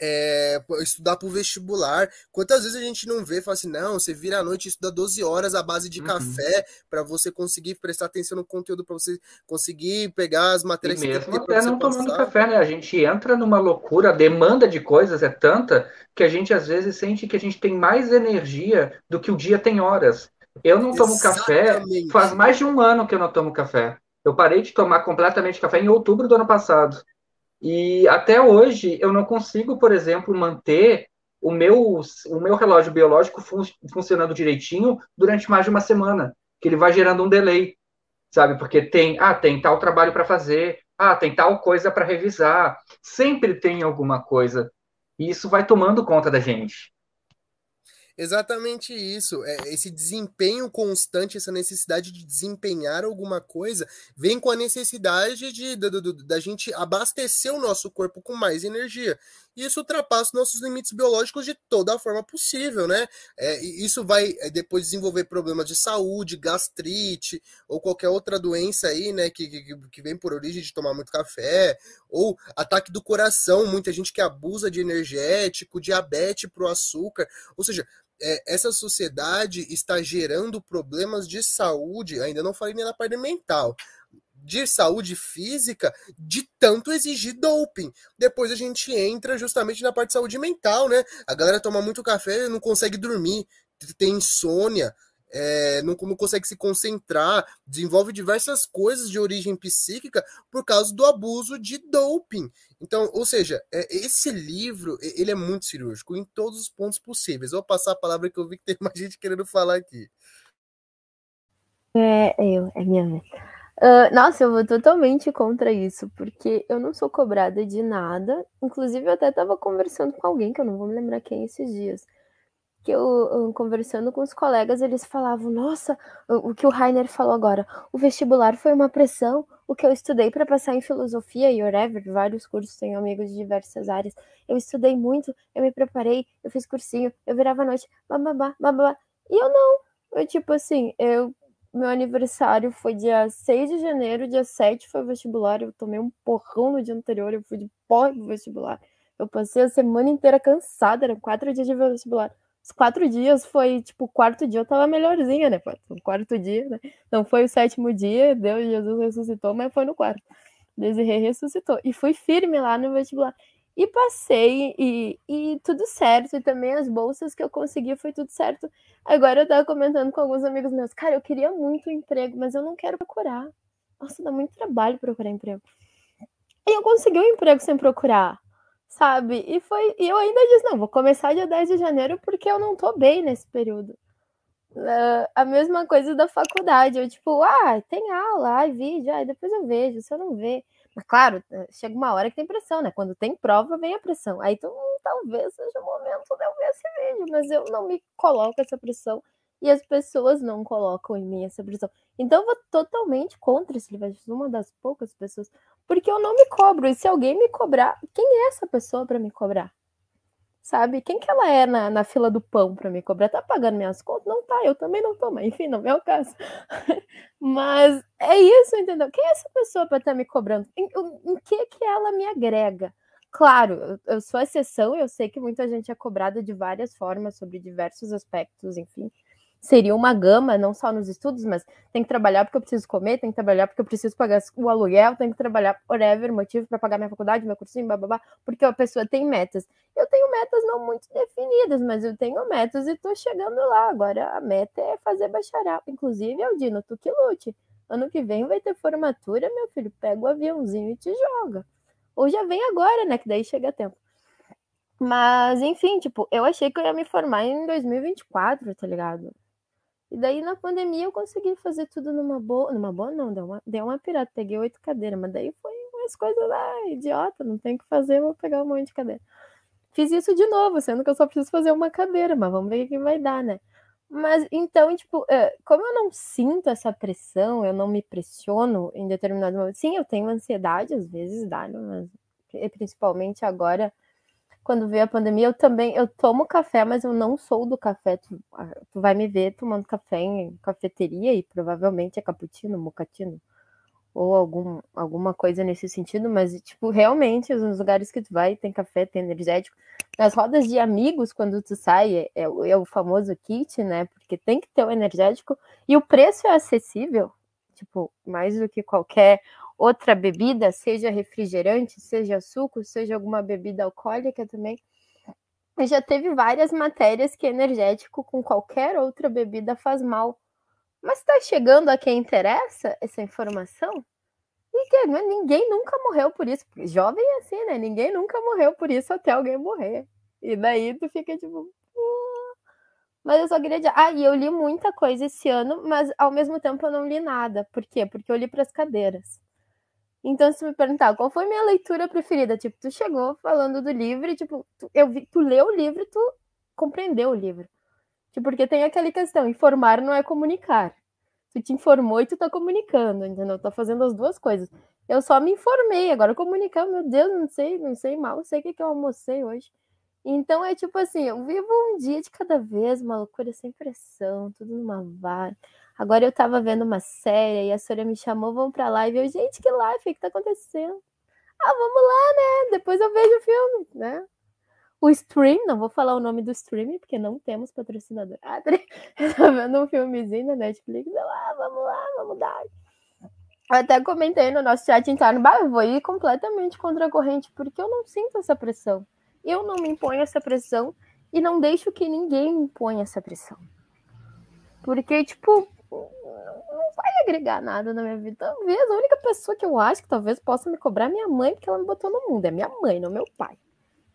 é, estudar para o vestibular. Quantas vezes a gente não vê, fala assim, não, você vira à noite e estuda 12 horas à base de uhum. café para você conseguir prestar atenção no conteúdo, para você conseguir pegar as matérias e mesmo que até não tomando café, né? A gente entra numa loucura, a demanda de coisas é tanta que a gente às vezes sente que a gente tem mais energia do que o dia tem horas. Eu não tomo Exatamente. café, faz mais de um ano que eu não tomo café. Eu parei de tomar completamente café em outubro do ano passado. E até hoje eu não consigo, por exemplo, manter o meu, o meu relógio biológico fun funcionando direitinho durante mais de uma semana, que ele vai gerando um delay, sabe? Porque tem, ah, tem tal trabalho para fazer, ah, tem tal coisa para revisar, sempre tem alguma coisa. E isso vai tomando conta da gente. Exatamente isso. É, esse desempenho constante, essa necessidade de desempenhar alguma coisa, vem com a necessidade de, da, gente abastecer o nosso corpo com mais energia. E isso ultrapassa nossos limites biológicos de toda a forma possível, né? É, isso vai é, depois desenvolver problemas de saúde, gastrite, ou qualquer outra doença aí, né? Que, que, que vem por origem de tomar muito café, ou ataque do coração, muita gente que abusa de energético, diabetes pro açúcar. Ou seja, é, essa sociedade está gerando problemas de saúde, ainda não falei nem na parte mental, de saúde física, de tanto exigir doping. Depois a gente entra justamente na parte de saúde mental, né? A galera toma muito café e não consegue dormir, tem insônia, é, não, não, consegue se concentrar, desenvolve diversas coisas de origem psíquica por causa do abuso de doping. Então, ou seja, é, esse livro ele é muito cirúrgico em todos os pontos possíveis. Vou passar a palavra que eu vi que tem mais gente querendo falar aqui. É, eu, é minha vez. Uh, nossa, eu vou totalmente contra isso, porque eu não sou cobrada de nada. Inclusive, eu até estava conversando com alguém, que eu não vou me lembrar quem esses dias que eu, conversando com os colegas, eles falavam: Nossa, o, que o Rainer falou agora, o vestibular foi uma pressão. O que eu estudei para passar em filosofia e whatever, vários cursos, tenho amigos de diversas áreas. Eu estudei muito, eu me preparei, eu fiz cursinho, eu virava noite, bababá, babá. E eu não. Eu, tipo assim, eu meu aniversário foi dia 6 de janeiro, dia 7 foi vestibular. Eu tomei um porrão no dia anterior, eu fui de porra pro vestibular. Eu passei a semana inteira cansada, eram quatro dias de vestibular. Os quatro dias foi, tipo, o quarto dia eu tava melhorzinha, né? O quarto dia, né? Não foi o sétimo dia, Deus, Jesus ressuscitou, mas foi no quarto. Desirê ressuscitou. E fui firme lá no vestibular. E passei, e, e tudo certo. E também as bolsas que eu consegui foi tudo certo. Agora eu tava comentando com alguns amigos meus, cara, eu queria muito um emprego, mas eu não quero procurar. Nossa, dá muito trabalho procurar emprego. E eu consegui um emprego sem procurar sabe? E foi, e eu ainda disse, não, vou começar dia 10 de janeiro porque eu não tô bem nesse período. Uh, a mesma coisa da faculdade, eu tipo, ah, tem aula, ai, vídeo, aí depois eu vejo, se eu não ver. Mas claro, eh, chega uma hora que tem pressão, né? Quando tem prova, vem a pressão. Aí tu, talvez seja o momento de eu ver esse vídeo, mas eu não me coloco essa pressão e as pessoas não colocam em mim essa pressão. Então eu vou totalmente contra esse livro, uma das poucas pessoas, porque eu não me cobro. E se alguém me cobrar, quem é essa pessoa para me cobrar? Sabe? Quem que ela é na, na fila do pão para me cobrar? Tá pagando minhas contas? Não tá, eu também não tô, mas enfim, não é o caso. mas é isso, entendeu? Quem é essa pessoa para estar tá me cobrando? Em, em, que que ela me agrega? Claro, eu sou exceção, eu sei que muita gente é cobrada de várias formas sobre diversos aspectos, enfim seria uma gama, não só nos estudos, mas tem que trabalhar porque eu preciso comer, tem que trabalhar porque eu preciso pagar o aluguel, tem que trabalhar whatever, motivo para pagar minha faculdade, meu cursinho, blá, porque a pessoa tem metas. Eu tenho metas não muito definidas, mas eu tenho metas e estou chegando lá. Agora a meta é fazer bacharel. Inclusive, Aldino, tu que lute. Ano que vem vai ter formatura, meu filho, pega o aviãozinho e te joga. Ou já vem agora, né? Que daí chega tempo. Mas, enfim, tipo, eu achei que eu ia me formar em 2024, tá ligado? E daí na pandemia eu consegui fazer tudo numa boa. Numa boa, não, deu uma, deu uma pirata, peguei oito cadeiras, mas daí foi umas coisas lá, idiota, não tem o que fazer, vou pegar um monte de cadeira. Fiz isso de novo, sendo que eu só preciso fazer uma cadeira, mas vamos ver o que vai dar, né? Mas então, tipo, eh, como eu não sinto essa pressão, eu não me pressiono em determinado momento. Sim, eu tenho ansiedade, às vezes dá, né? mas principalmente agora quando veio a pandemia, eu também eu tomo café, mas eu não sou do café. Tu, tu vai me ver tomando café em cafeteria e provavelmente é cappuccino, mocatino ou algum, alguma coisa nesse sentido, mas tipo, realmente os lugares que tu vai tem café, tem energético. Nas rodas de amigos, quando tu sai, é, é, é o famoso kit, né? Porque tem que ter o energético e o preço é acessível, tipo, mais do que qualquer outra bebida, seja refrigerante, seja suco, seja alguma bebida alcoólica também. Já teve várias matérias que energético com qualquer outra bebida faz mal. Mas está chegando a quem interessa essa informação? Que é, ninguém nunca morreu por isso. Jovem é assim, né? Ninguém nunca morreu por isso até alguém morrer. E daí tu fica tipo. Mas eu só queria dizer. Ah, e eu li muita coisa esse ano, mas ao mesmo tempo eu não li nada. Por quê? Porque eu li para as cadeiras. Então, se me perguntar qual foi minha leitura preferida, tipo, tu chegou falando do livro, e, tipo, tu, eu vi, tu leu o livro e tu compreendeu o livro. Tipo, porque tem aquela questão, informar não é comunicar. Tu te informou e tu tá comunicando, entendeu? Tá fazendo as duas coisas. Eu só me informei, agora comunicar, meu Deus, não sei, não sei mal, não sei o que, que eu almocei hoje. Então é tipo assim, eu vivo um dia de cada vez, uma loucura sem pressão, tudo numa vara. Agora eu tava vendo uma série e a Sônia me chamou, vamos pra live. Eu, gente, que live? O que tá acontecendo? Ah, vamos lá, né? Depois eu vejo o filme, né? O stream, não vou falar o nome do stream, porque não temos patrocinador. Ah, tô vendo um filmezinho na Netflix. Eu, ah, vamos lá, vamos dar. Eu até comentei no nosso chat interno, bah, eu vou ir completamente contra a corrente, porque eu não sinto essa pressão. Eu não me imponho essa pressão e não deixo que ninguém me imponha essa pressão. Porque, tipo, não vai agregar nada na minha vida. Talvez a única pessoa que eu acho que talvez possa me cobrar é minha mãe, porque ela me botou no mundo. É minha mãe, não meu pai.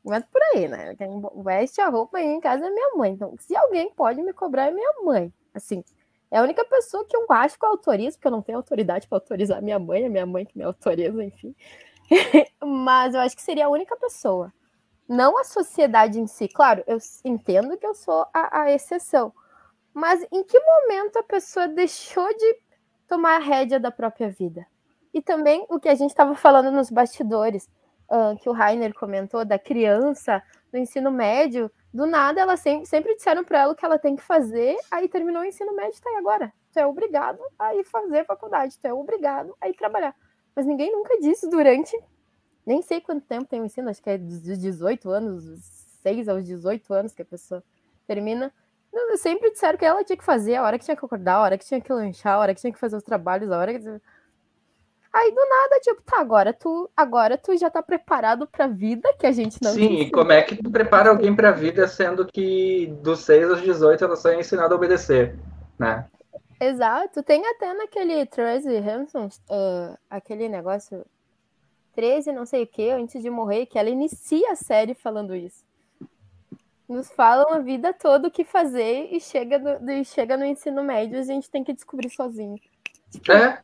Mas por aí, né? Quem veste a roupa aí em casa é minha mãe. Então, se alguém pode me cobrar, é minha mãe. Assim, é a única pessoa que eu acho que eu autorizo, porque eu não tenho autoridade para autorizar minha mãe, é minha mãe que me autoriza, enfim. Mas eu acho que seria a única pessoa. Não a sociedade em si. Claro, eu entendo que eu sou a, a exceção. Mas em que momento a pessoa deixou de tomar a rédea da própria vida? E também o que a gente estava falando nos bastidores, uh, que o Rainer comentou, da criança no ensino médio, do nada ela sempre, sempre disseram para ela o que ela tem que fazer, aí terminou o ensino médio, tá aí agora. Tu é obrigado a ir fazer faculdade, tu é obrigado a ir trabalhar. Mas ninguém nunca disse durante, nem sei quanto tempo tem o ensino, acho que é dos 18 anos, 6 aos 18 anos que a pessoa termina sempre disseram que ela tinha que fazer, a hora que tinha que acordar, a hora que tinha que lanchar, a hora que tinha que fazer os trabalhos, a hora que. Aí do nada, tipo, tá, agora tu, agora tu já tá preparado pra vida que a gente não Sim, e como é que tu prepara alguém pra vida sendo que dos 6 aos 18 ela só é ensinada a obedecer, né? Exato. Tem até naquele Tracy Hanson, uh, aquele negócio 13 não sei o que, antes de morrer, que ela inicia a série falando isso nos falam a vida toda o que fazer e chega no, e chega no ensino médio a gente tem que descobrir sozinho. Tipo, é.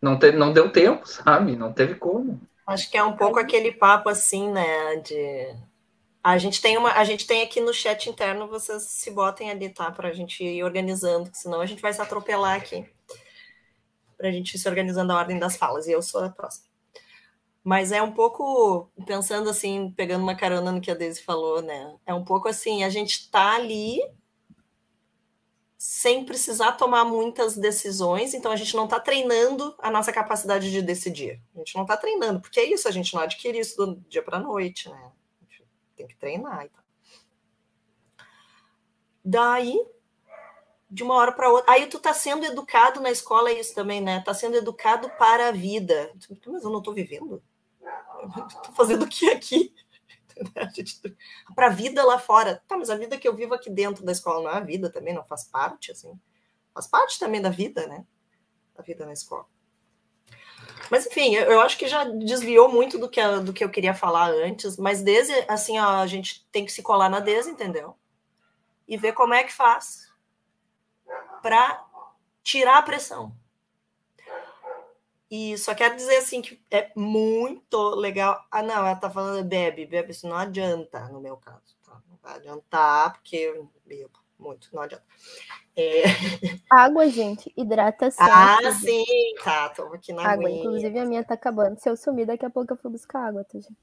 Não, te, não deu tempo, sabe? Não teve como. Acho que é um pouco aquele papo assim, né? De a gente tem uma, a gente tem aqui no chat interno, vocês se botem ali, tá? Para a gente ir organizando, senão a gente vai se atropelar aqui. Para a gente ir se organizando a ordem das falas. E eu sou a próxima. Mas é um pouco, pensando assim, pegando uma carona no que a Daisy falou, né? É um pouco assim, a gente tá ali sem precisar tomar muitas decisões, então a gente não está treinando a nossa capacidade de decidir. A gente não está treinando, porque é isso, a gente não adquire isso do dia para noite, né? A tem que treinar. Então. Daí, de uma hora para outra. Aí tu tá sendo educado na escola, é isso também, né? Tá sendo educado para a vida. Mas eu não tô vivendo? tô fazendo o que aqui? para a vida lá fora. Tá, mas a vida que eu vivo aqui dentro da escola não é a vida também, não faz parte, assim. Faz parte também da vida, né? Da vida na escola. Mas enfim, eu acho que já desviou muito do que, do que eu queria falar antes, mas desde assim, ó, a gente tem que se colar na DES, entendeu? E ver como é que faz para tirar a pressão. E só quero dizer assim que é muito legal. Ah, não, ela tá falando bebe, bebe, isso não adianta no meu caso. Tá? Não vai adiantar, porque eu bebo muito, não adianta. É... Água, gente, hidratação. Ah, sim, tá, tô aqui na água. Inclusive a minha tá acabando. Se eu sumir, daqui a pouco eu vou buscar água, tá, gente?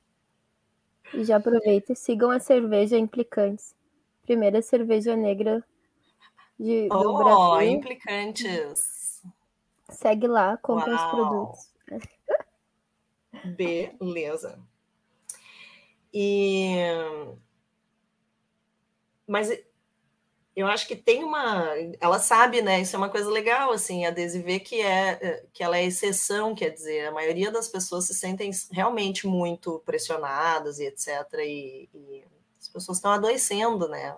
E já aproveita e sigam a cerveja Implicantes. Primeira cerveja negra de, do oh, Brasil. Implicantes. Segue lá, compra os produtos. Beleza. E mas eu acho que tem uma. Ela sabe, né? Isso é uma coisa legal, assim, a Desi vê que, é, que ela é exceção, quer dizer, a maioria das pessoas se sentem realmente muito pressionadas e etc. E, e as pessoas estão adoecendo, né?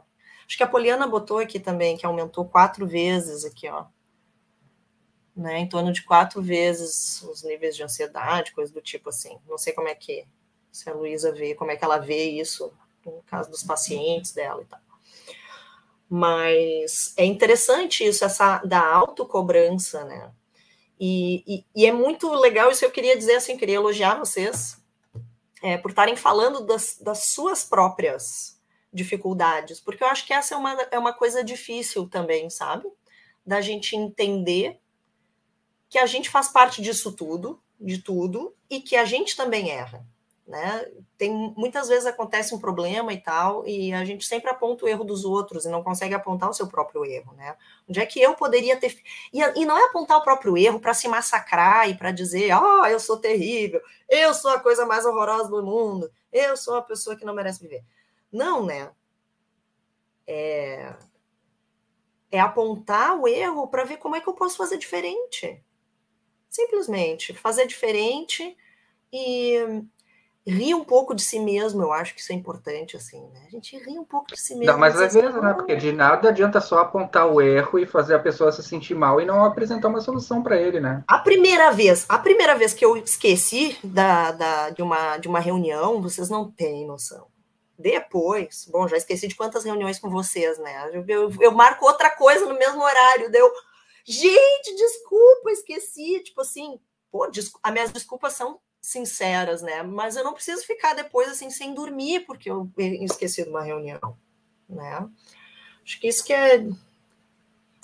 Acho que a Poliana botou aqui também, que aumentou quatro vezes aqui, ó. Né, em torno de quatro vezes os níveis de ansiedade, coisa do tipo assim. Não sei como é que se a Luísa vê, como é que ela vê isso no caso dos pacientes dela e tal. Mas é interessante isso, essa da autocobrança, né? E, e, e, é muito legal isso eu queria dizer assim, queria elogiar vocês é, por estarem falando das, das, suas próprias dificuldades, porque eu acho que essa é uma, é uma coisa difícil também, sabe? Da gente entender que a gente faz parte disso tudo, de tudo, e que a gente também erra né? Tem muitas vezes acontece um problema e tal, e a gente sempre aponta o erro dos outros e não consegue apontar o seu próprio erro, né? Onde é que eu poderia ter e, e não é apontar o próprio erro para se massacrar e para dizer, ah, oh, eu sou terrível, eu sou a coisa mais horrorosa do mundo, eu sou a pessoa que não merece viver. Não, né? É, é apontar o erro para ver como é que eu posso fazer diferente. Simplesmente fazer diferente e rir um pouco de si mesmo, eu acho que isso é importante, assim, né? A gente ri um pouco de si mesmo. Não, mas é mesmo, né? Porque de nada adianta só apontar o erro e fazer a pessoa se sentir mal e não apresentar uma solução para ele, né? A primeira vez, a primeira vez que eu esqueci da, da, de, uma, de uma reunião, vocês não têm noção. Depois, bom, já esqueci de quantas reuniões com vocês, né? Eu, eu, eu marco outra coisa no mesmo horário, deu. Gente, desculpa, esqueci. Tipo assim, pô, as minhas desculpas são sinceras, né? Mas eu não preciso ficar depois assim sem dormir porque eu esqueci de uma reunião, né? Acho que isso que é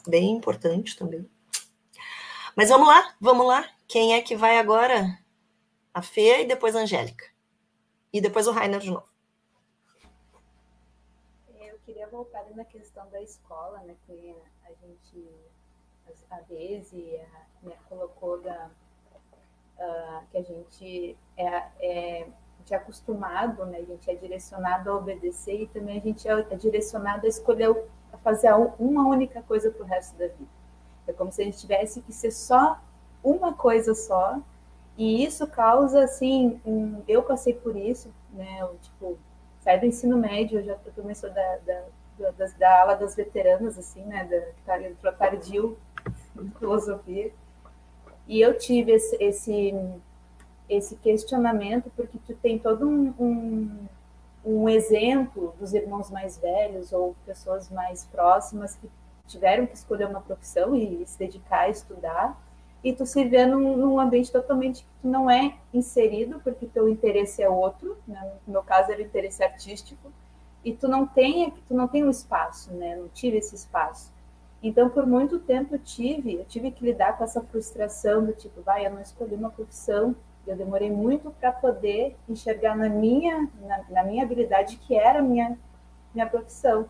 bem importante também. Mas vamos lá, vamos lá. Quem é que vai agora? A Fê e depois a Angélica. E depois o Rainer de novo. Eu queria voltar na questão da escola, né? Que a gente, a, né, colocou da uh, que a gente é, é, é acostumado, né? a gente é direcionado a obedecer e também a gente é, é direcionado a escolher, a fazer uma única coisa para o resto da vida. É como se a gente tivesse que ser só uma coisa só, e isso causa, assim, um, eu passei por isso, né? Eu, tipo, saí do ensino médio, eu já começou da, da, da, da ala das veteranas, assim, né? Da, que tá filosofia. E eu tive esse, esse, esse questionamento porque tu tem todo um, um, um, exemplo dos irmãos mais velhos ou pessoas mais próximas que tiveram que escolher uma profissão e se dedicar a estudar e tu se vê num, num ambiente totalmente que tu não é inserido porque teu interesse é outro, né? no meu caso era interesse artístico e tu não tem tu não tem um espaço, né? Não tive esse espaço. Então, por muito tempo eu tive, eu tive que lidar com essa frustração do tipo, vai, eu não escolhi uma profissão, eu demorei muito para poder enxergar na minha, na, na, minha habilidade que era a minha, minha profissão.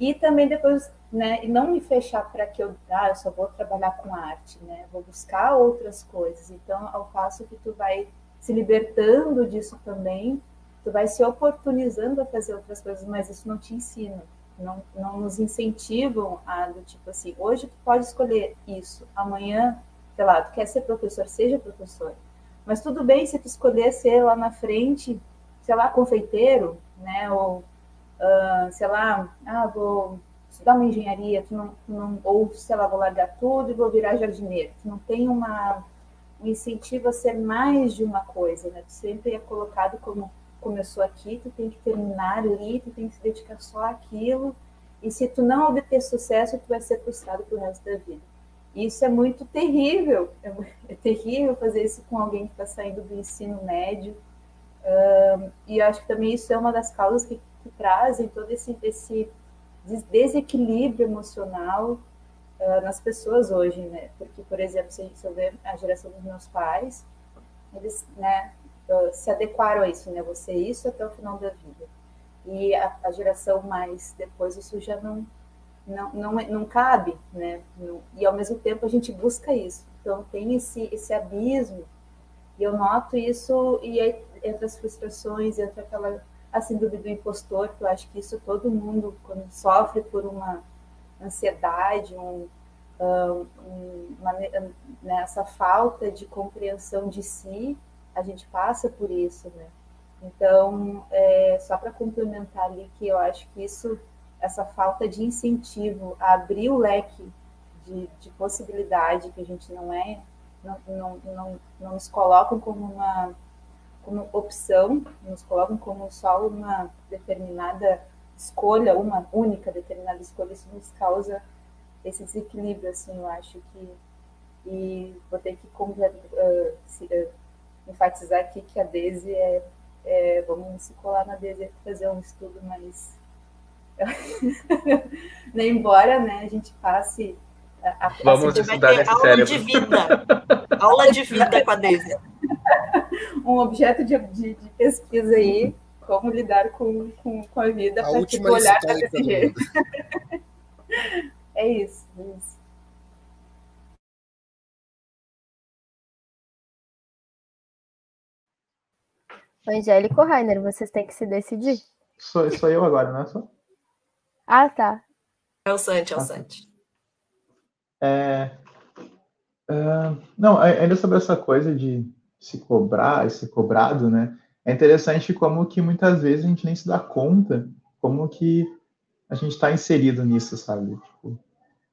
E também depois, né, e não me fechar para que eu, ah, eu só vou trabalhar com arte, né, vou buscar outras coisas. Então, ao passo que tu vai se libertando disso também, tu vai se oportunizando a fazer outras coisas, mas isso não te ensina não, não nos incentivam a do tipo assim, hoje tu pode escolher isso, amanhã, sei lá, tu quer ser professor, seja professor. Mas tudo bem se tu escolher ser lá na frente, sei lá, confeiteiro, né? Ou, uh, sei lá, ah, vou estudar uma engenharia, tu não, não, ou, sei lá, vou largar tudo e vou virar jardineiro. Tu não tem uma, um incentivo a ser mais de uma coisa, né? Tu sempre é colocado como começou aqui, tu tem que terminar ali, tu tem que se dedicar só àquilo. E se tu não obter sucesso, tu vai ser frustrado pro resto da vida. Isso é muito terrível. É, é terrível fazer isso com alguém que está saindo do ensino médio. Um, e acho que também isso é uma das causas que, que trazem todo esse, esse desequilíbrio emocional uh, nas pessoas hoje, né? Porque, por exemplo, se a gente ver a geração dos meus pais, eles, né, se adequaram a isso, né? Você isso até o final da vida. E a, a geração mais depois isso já não não, não, não cabe, né? E ao mesmo tempo a gente busca isso. Então tem esse esse abismo e eu noto isso e entre as frustrações, entre aquela a síndrome do impostor, que eu acho que isso todo mundo quando sofre por uma ansiedade, um, um uma, né, essa falta de compreensão de si, a gente passa por isso, né? Então, é, só para complementar ali, que eu acho que isso, essa falta de incentivo a abrir o leque de, de possibilidade, que a gente não é, não, não, não, não nos colocam como uma como opção, nos colocam como só uma determinada escolha, uma única determinada escolha, isso nos causa esse desequilíbrio, assim, eu acho que e vou ter que se, uh, enfatizar aqui que a Daisy é, é vamos se colar na Daisy e fazer um estudo mais nem embora né, a gente passe a, a Vamos estudar esse aula cérebro. de vida. aula de vida com a Daisy. Um objeto de, de, de, pesquisa aí, como lidar com, com, com a vida para tipo, olhar para desse jeito. é isso, é isso. Angélico Rainer, vocês têm que se decidir. Sou, sou eu agora, não é só? Ah, tá. É o Santi, é o ah, Santi. É, é, não, ainda sobre essa coisa de se cobrar, ser cobrado, né? É interessante como que muitas vezes a gente nem se dá conta como que a gente está inserido nisso, sabe? Tipo,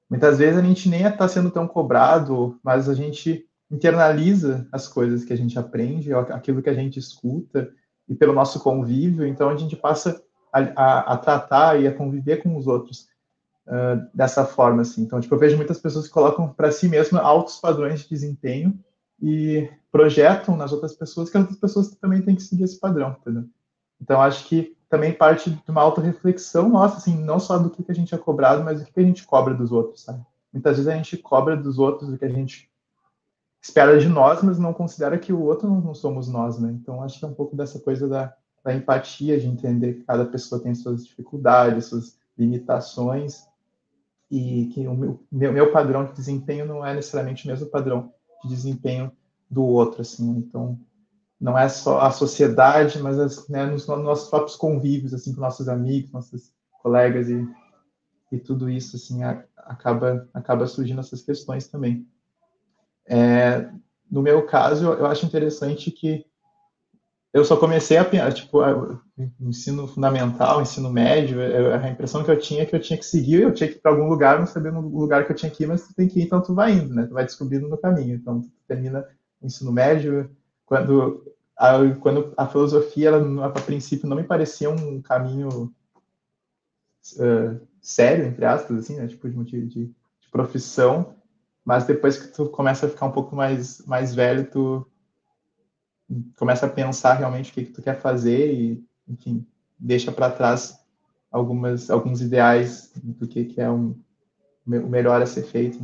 muitas vezes a gente nem está sendo tão cobrado, mas a gente internaliza as coisas que a gente aprende, aquilo que a gente escuta, e pelo nosso convívio, então a gente passa a, a, a tratar e a conviver com os outros uh, dessa forma, assim. Então, tipo, eu vejo muitas pessoas que colocam para si mesmas altos padrões de desempenho e projetam nas outras pessoas que as outras pessoas também têm que seguir esse padrão, entendeu? Então, acho que também parte de uma autorreflexão nossa, assim, não só do que, a gente é cobrado, mas do que a gente cobra dos outros, sabe? Muitas vezes a gente cobra dos outros o que a gente espera de nós, mas não considera que o outro não, somos nós, né? Então, acho que é um pouco dessa coisa da, da empatia, de entender que cada pessoa tem suas dificuldades, suas limitações, e que o meu, meu, meu, padrão de desempenho não é necessariamente o mesmo padrão de desempenho do outro, assim. Então, não é só a sociedade, mas as, né, nos, nos, nossos próprios convívios, assim, com nossos amigos, nossos colegas e, e tudo isso, assim, a, acaba acaba surgindo essas questões também. É, no meu caso, eu acho interessante que eu só comecei a, tipo, a, ensino fundamental, ensino médio, eu, a impressão que eu tinha é que eu tinha que seguir, eu tinha que ir para algum lugar, não sabia no lugar que eu tinha que ir, mas tu tem que ir, então tu vai indo, né? Tu vai descobrindo no caminho. Então, tu termina o ensino médio, quando a, quando a filosofia, ela, a princípio, não me parecia um caminho uh, sério, entre aspas, assim, né? Tipo, de, de, de profissão, mas depois que tu começa a ficar um pouco mais, mais velho, tu começa a pensar realmente o que, que tu quer fazer e, enfim, deixa para trás algumas alguns ideais do que, que é um, o melhor a ser feito,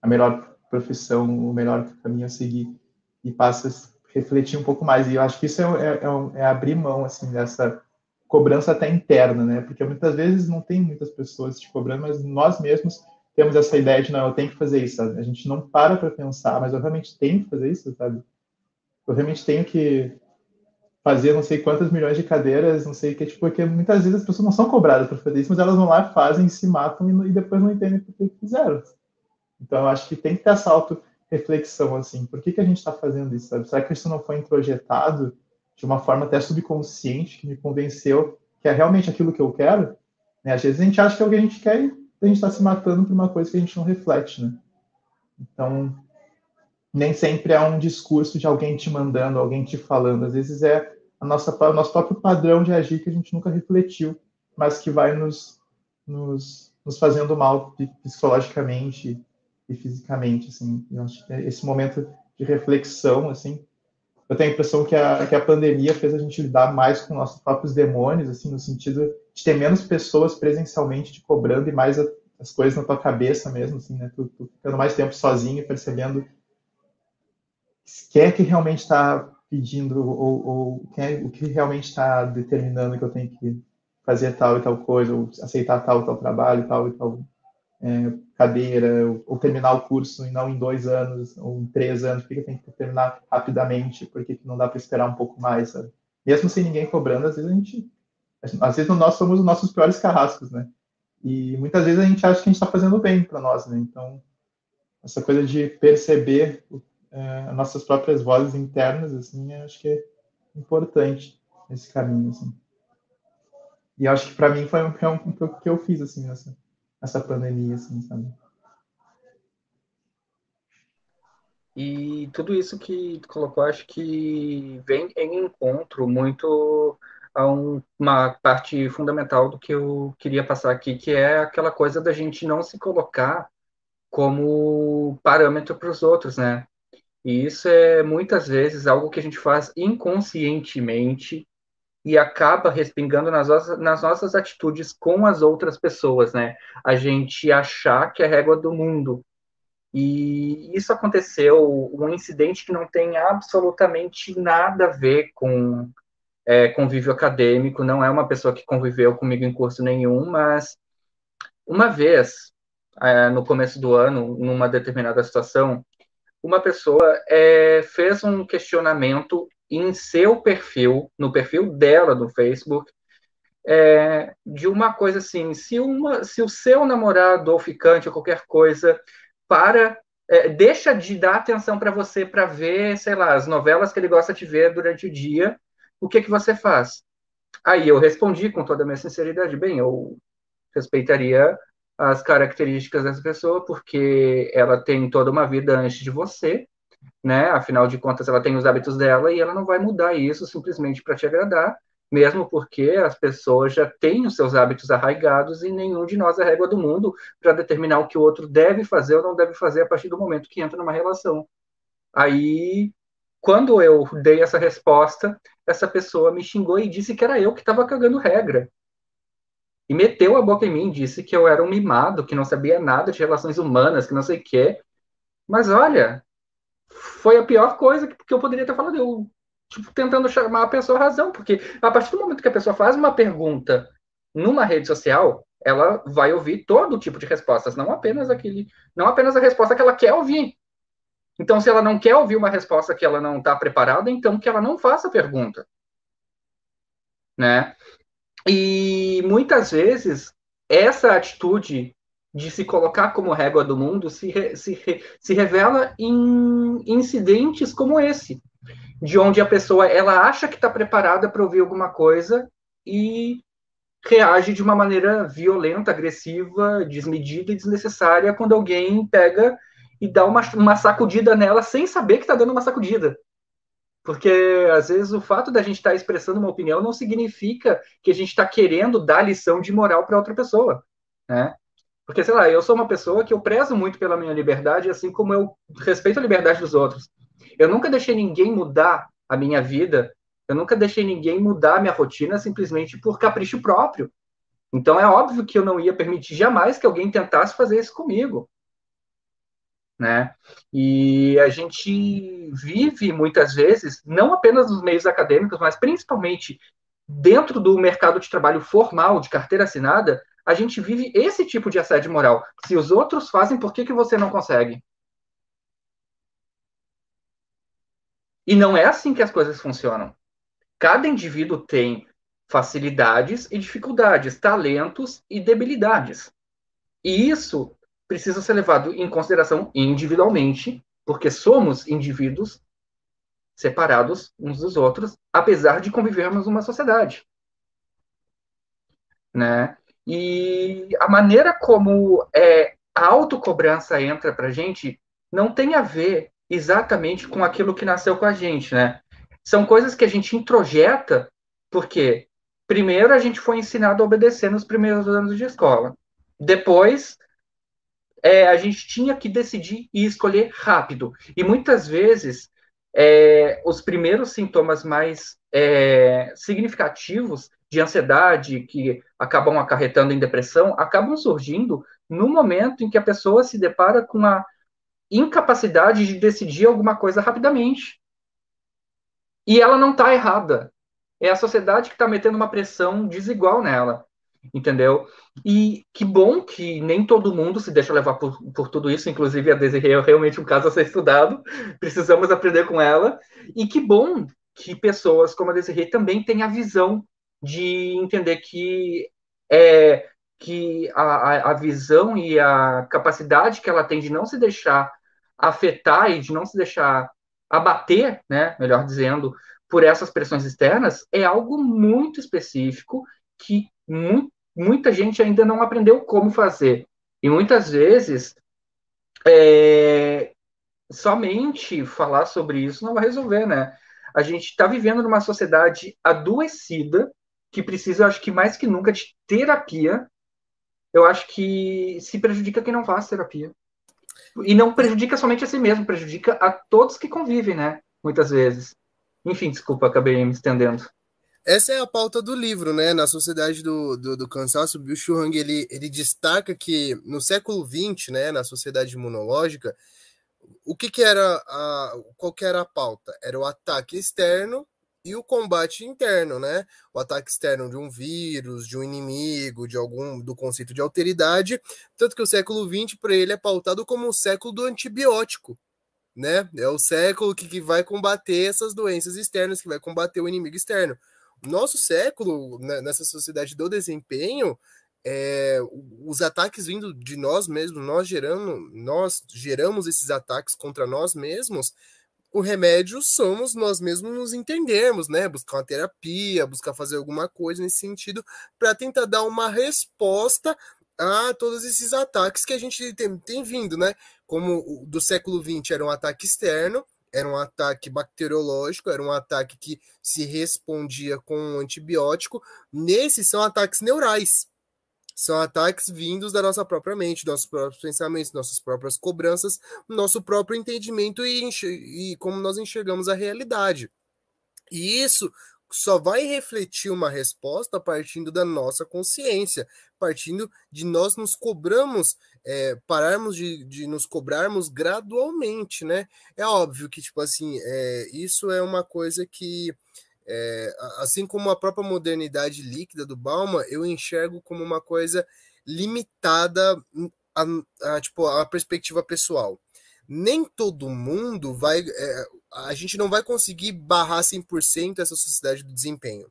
a melhor profissão, o melhor caminho a seguir e passa a refletir um pouco mais. E eu acho que isso é, é, é, é abrir mão assim dessa cobrança até interna, né? Porque muitas vezes não tem muitas pessoas te cobrando, mas nós mesmos temos essa ideia de não, eu tenho que fazer isso. Sabe? A gente não para para pensar, mas eu realmente tenho que fazer isso, sabe? eu realmente tenho que fazer não sei quantas milhões de cadeiras, não sei o que, tipo, porque muitas vezes as pessoas não são cobradas para fazer isso, mas elas vão lá, fazem, se matam e, e depois não entendem por que fizeram. Então, eu acho que tem que ter essa auto-reflexão, assim, por que, que a gente está fazendo isso, sabe? Será que isso não foi introjetado de uma forma até subconsciente, que me convenceu que é realmente aquilo que eu quero? Né? Às vezes a gente acha que é o que a gente quer e a gente está se matando por uma coisa que a gente não reflete, né? Então, nem sempre é um discurso de alguém te mandando, alguém te falando. Às vezes é a nossa, o nosso próprio padrão de agir que a gente nunca refletiu, mas que vai nos, nos, nos fazendo mal psicologicamente e fisicamente, assim. Eu acho que esse momento de reflexão, assim, eu tenho a impressão que a, que a pandemia fez a gente lidar mais com nossos próprios demônios, assim, no sentido de ter menos pessoas presencialmente te cobrando e mais a, as coisas na tua cabeça mesmo, assim, né? Tu, tu ficando mais tempo sozinho, percebendo quem é que realmente está pedindo ou, ou quem é, o que realmente está determinando que eu tenho que fazer tal e tal coisa, ou aceitar tal e tal trabalho, tal e tal é, cadeira, ou, ou, terminar o curso e não em dois anos ou em três anos, por que tenho que terminar rapidamente, por que não dá para esperar um pouco mais, sabe? Mesmo sem ninguém cobrando, às vezes a gente, às vezes nós somos os nossos piores carrascos, né? E muitas vezes a gente acha que a gente está fazendo bem para nós, né? Então, essa coisa de perceber é, nossas próprias vozes internas, assim, acho que é importante nesse caminho, assim. E acho que para mim foi um, um, um, o que eu fiz, assim, nessa, nessa pandemia, assim, sabe? E tudo isso que tu colocou, acho que vem em encontro muito a um, uma parte fundamental do que eu queria passar aqui, que é aquela coisa da gente não se colocar como parâmetro para os outros, né? E isso é muitas vezes algo que a gente faz inconscientemente e acaba respingando nas nossas, nas nossas atitudes com as outras pessoas, né? A gente achar que é régua do mundo. E isso aconteceu, um incidente que não tem absolutamente nada a ver com é, convívio acadêmico, não é uma pessoa que conviveu comigo em curso nenhum, mas uma vez, é, no começo do ano, numa determinada situação, uma pessoa é, fez um questionamento em seu perfil, no perfil dela no Facebook, é, de uma coisa assim, se, uma, se o seu namorado ou ficante ou qualquer coisa para é, deixa de dar atenção para você para ver, sei lá, as novelas que ele gosta de ver durante o dia, o que que você faz? Aí eu respondi com toda a minha sinceridade, bem, eu respeitaria as características dessa pessoa, porque ela tem toda uma vida antes de você, né? Afinal de contas, ela tem os hábitos dela e ela não vai mudar isso simplesmente para te agradar, mesmo porque as pessoas já têm os seus hábitos arraigados e nenhum de nós é régua do mundo para determinar o que o outro deve fazer ou não deve fazer a partir do momento que entra numa relação. Aí, quando eu dei essa resposta, essa pessoa me xingou e disse que era eu que estava cagando regra e meteu a boca em mim, disse que eu era um mimado, que não sabia nada de relações humanas, que não sei o quê. Mas olha, foi a pior coisa que, que eu poderia ter falado. Eu, tipo, tentando chamar a pessoa a razão, porque a partir do momento que a pessoa faz uma pergunta numa rede social, ela vai ouvir todo tipo de respostas, não apenas aquele, não apenas a resposta que ela quer ouvir. Então, se ela não quer ouvir uma resposta que ela não está preparada, então que ela não faça a pergunta, né? E muitas vezes essa atitude de se colocar como régua do mundo se, se, se revela em incidentes como esse, de onde a pessoa ela acha que está preparada para ouvir alguma coisa e reage de uma maneira violenta, agressiva, desmedida e desnecessária quando alguém pega e dá uma, uma sacudida nela sem saber que está dando uma sacudida. Porque, às vezes, o fato da gente estar tá expressando uma opinião não significa que a gente está querendo dar lição de moral para outra pessoa, né? Porque, sei lá, eu sou uma pessoa que eu prezo muito pela minha liberdade, assim como eu respeito a liberdade dos outros. Eu nunca deixei ninguém mudar a minha vida, eu nunca deixei ninguém mudar a minha rotina simplesmente por capricho próprio. Então, é óbvio que eu não ia permitir jamais que alguém tentasse fazer isso comigo né? E a gente vive muitas vezes, não apenas nos meios acadêmicos, mas principalmente dentro do mercado de trabalho formal, de carteira assinada, a gente vive esse tipo de assédio moral. Se os outros fazem, por que, que você não consegue? E não é assim que as coisas funcionam. cada indivíduo tem facilidades e dificuldades, talentos e debilidades. E isso precisa ser levado em consideração individualmente, porque somos indivíduos separados uns dos outros, apesar de convivermos numa sociedade. Né? E a maneira como é, a autocobrança entra para a gente não tem a ver exatamente com aquilo que nasceu com a gente, né? São coisas que a gente introjeta porque, primeiro, a gente foi ensinado a obedecer nos primeiros anos de escola. Depois, é, a gente tinha que decidir e escolher rápido. E muitas vezes, é, os primeiros sintomas mais é, significativos de ansiedade, que acabam acarretando em depressão, acabam surgindo no momento em que a pessoa se depara com a incapacidade de decidir alguma coisa rapidamente. E ela não está errada. É a sociedade que está metendo uma pressão desigual nela. Entendeu? E que bom que nem todo mundo se deixa levar por, por tudo isso, inclusive a Desiree é realmente um caso a ser estudado, precisamos aprender com ela. E que bom que pessoas como a Desiree também têm a visão de entender que é, que a, a visão e a capacidade que ela tem de não se deixar afetar e de não se deixar abater, né, melhor dizendo, por essas pressões externas, é algo muito específico que mu muita gente ainda não aprendeu como fazer. E muitas vezes, é, somente falar sobre isso não vai resolver, né? A gente está vivendo numa sociedade adoecida que precisa, acho que mais que nunca, de terapia eu acho que se prejudica quem não faz terapia. E não prejudica somente a si mesmo, prejudica a todos que convivem, né? Muitas vezes. Enfim, desculpa, acabei me estendendo. Essa é a pauta do livro, né? Na Sociedade do, do, do Cansaço, o Shuhang, ele, ele destaca que no século XX, né, na sociedade imunológica, o que, que era a, qual que era a pauta? Era o ataque externo e o combate interno, né? O ataque externo de um vírus, de um inimigo, de algum do conceito de alteridade, tanto que o século XX para ele é pautado como o século do antibiótico, né? É o século que, que vai combater essas doenças externas, que vai combater o inimigo externo. Nosso século, né, nessa sociedade do desempenho, é, os ataques vindo de nós mesmos, nós gerando, nós geramos esses ataques contra nós mesmos, o remédio somos nós mesmos nos entendermos, né? Buscar uma terapia, buscar fazer alguma coisa nesse sentido para tentar dar uma resposta a todos esses ataques que a gente tem, tem vindo, né? Como do século XX era um ataque externo, era um ataque bacteriológico, era um ataque que se respondia com um antibiótico. Nesses são ataques neurais são ataques vindos da nossa própria mente, nossos próprios pensamentos, nossas próprias cobranças, nosso próprio entendimento e, e como nós enxergamos a realidade. E isso só vai refletir uma resposta partindo da nossa consciência, partindo de nós nos cobramos, é, pararmos de, de, nos cobrarmos gradualmente, né? É óbvio que, tipo assim, é, isso é uma coisa que é, assim como a própria modernidade líquida do Bauman, eu enxergo como uma coisa limitada a, a, tipo, a perspectiva pessoal. Nem todo mundo vai. É, a gente não vai conseguir barrar 100% essa sociedade do desempenho.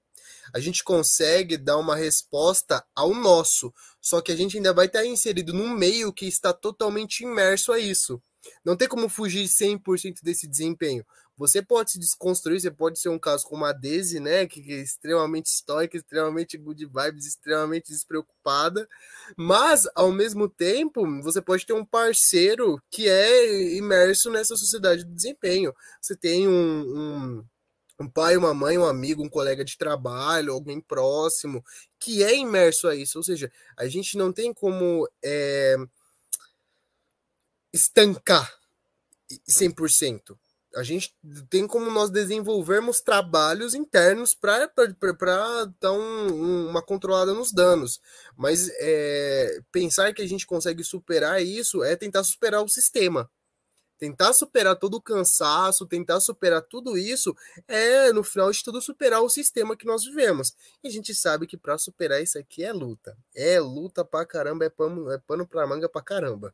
A gente consegue dar uma resposta ao nosso, só que a gente ainda vai estar inserido num meio que está totalmente imerso a isso. Não tem como fugir 100% desse desempenho. Você pode se desconstruir, você pode ser um caso como a Daisy, né, que é extremamente estoica, extremamente good vibes, extremamente despreocupada, mas ao mesmo tempo, você pode ter um parceiro que é imerso nessa sociedade do desempenho. Você tem um, um um pai, uma mãe, um amigo, um colega de trabalho, alguém próximo, que é imerso a isso. Ou seja, a gente não tem como é, estancar 100% a gente tem como nós desenvolvermos trabalhos internos para dar um, uma controlada nos danos. Mas é, pensar que a gente consegue superar isso é tentar superar o sistema. Tentar superar todo o cansaço, tentar superar tudo isso, é, no final de tudo, superar o sistema que nós vivemos. E a gente sabe que para superar isso aqui é luta. É luta pra caramba, é pano, é pano pra manga pra caramba.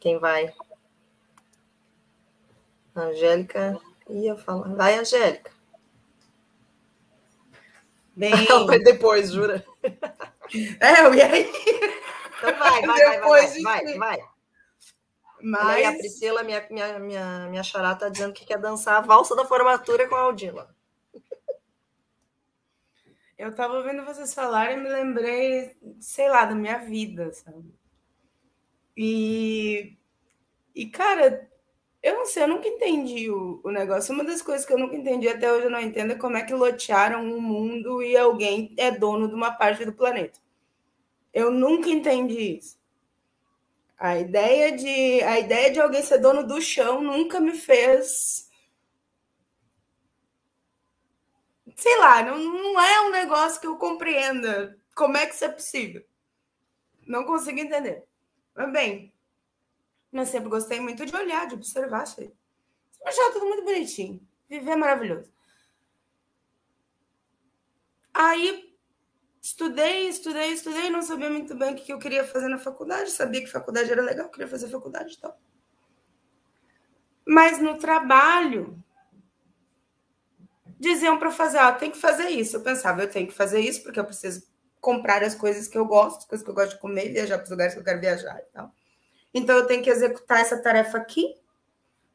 Quem vai? A Angélica ia falar. Vai, Angélica. Bem, Vai depois, jura? é, eu ia ir. Então vai, vai, vai, Depois vai, vai, vai, vai. Olha Mas aí, a Priscila, minha, minha, minha, minha xará, tá dizendo que quer dançar a valsa da formatura com a Aldila. eu tava ouvindo vocês falarem e me lembrei, sei lá, da minha vida, sabe? E, e cara, eu não sei, eu nunca entendi o, o negócio. Uma das coisas que eu nunca entendi até hoje eu não entendo é como é que lotearam o mundo e alguém é dono de uma parte do planeta. Eu nunca entendi isso. A ideia de a ideia de alguém ser dono do chão nunca me fez sei lá, não, não é um negócio que eu compreenda. Como é que isso é possível? Não consigo entender. Mas bem, eu sempre gostei muito de olhar, de observar, achei. Achava tudo muito bonitinho. Viver é maravilhoso. Aí estudei, estudei, estudei, não sabia muito bem o que eu queria fazer na faculdade, sabia que faculdade era legal, queria fazer faculdade e tal. Mas no trabalho, diziam para fazer, ah, tem que fazer isso. Eu pensava, eu tenho que fazer isso porque eu preciso comprar as coisas que eu gosto, as coisas que eu gosto de comer, viajar para os lugares que eu quero viajar e tal. Então eu tenho que executar essa tarefa aqui,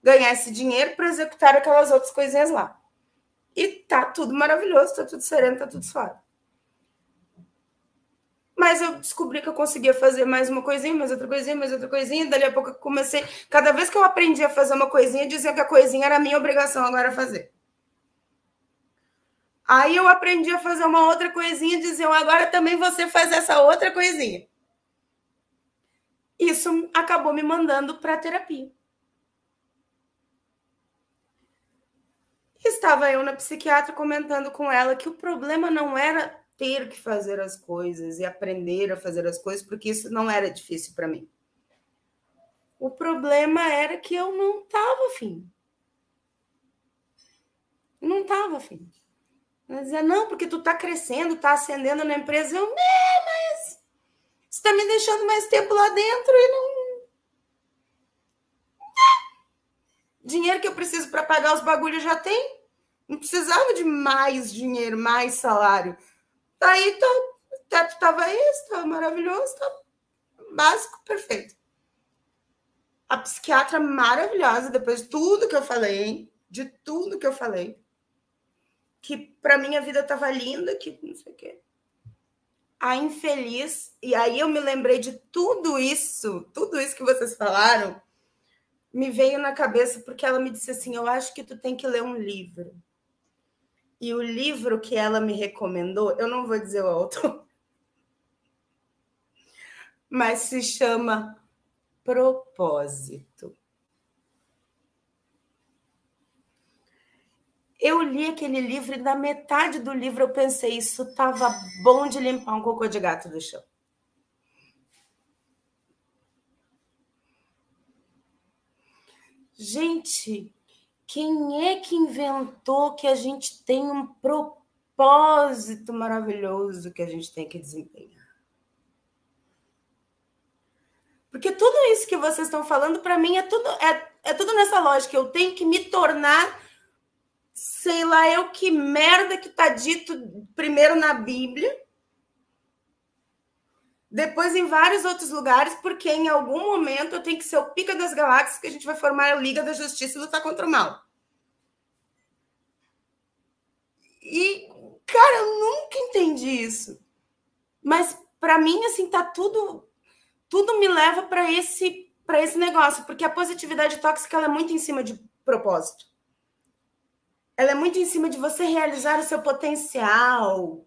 ganhar esse dinheiro para executar aquelas outras coisinhas lá. E tá tudo maravilhoso, tá tudo sereno, tá tudo suave. Mas eu descobri que eu conseguia fazer mais uma coisinha, mais outra coisinha, mais outra coisinha. Dali a pouco eu comecei. Cada vez que eu aprendi a fazer uma coisinha, diziam que a coisinha era minha obrigação agora fazer. Aí eu aprendi a fazer uma outra coisinha, diziam agora também você faz essa outra coisinha. Isso acabou me mandando para terapia. Estava eu na psiquiatra comentando com ela que o problema não era ter que fazer as coisas e aprender a fazer as coisas, porque isso não era difícil para mim. O problema era que eu não estava afim. Não estava afim. Ela dizia, não, porque tu tá crescendo, tá ascendendo na empresa. Eu, é, mas você tá me deixando mais tempo lá dentro e não. Dinheiro que eu preciso para pagar os bagulhos já tem. Não precisava de mais dinheiro, mais salário. Daí tá, o teto tava isso, tava maravilhoso, tá básico, perfeito. A psiquiatra maravilhosa, depois de tudo que eu falei, de tudo que eu falei, que para mim a vida estava linda, que não sei o quê. A infeliz, e aí eu me lembrei de tudo isso, tudo isso que vocês falaram, me veio na cabeça porque ela me disse assim: Eu acho que tu tem que ler um livro. E o livro que ela me recomendou, eu não vou dizer o autor, mas se chama Propósito. Eu li aquele livro e na metade do livro eu pensei, isso estava bom de limpar um cocô de gato do chão. Gente, quem é que inventou que a gente tem um propósito maravilhoso que a gente tem que desempenhar? Porque tudo isso que vocês estão falando, para mim, é tudo, é, é tudo nessa lógica. Eu tenho que me tornar sei lá eu que merda que tá dito primeiro na Bíblia, depois em vários outros lugares, porque em algum momento eu tenho que ser o pica das galáxias que a gente vai formar a Liga da Justiça e lutar contra o mal. E, cara, eu nunca entendi isso. Mas para mim assim tá tudo tudo me leva para esse para esse negócio, porque a positividade tóxica ela é muito em cima de propósito ela é muito em cima de você realizar o seu potencial,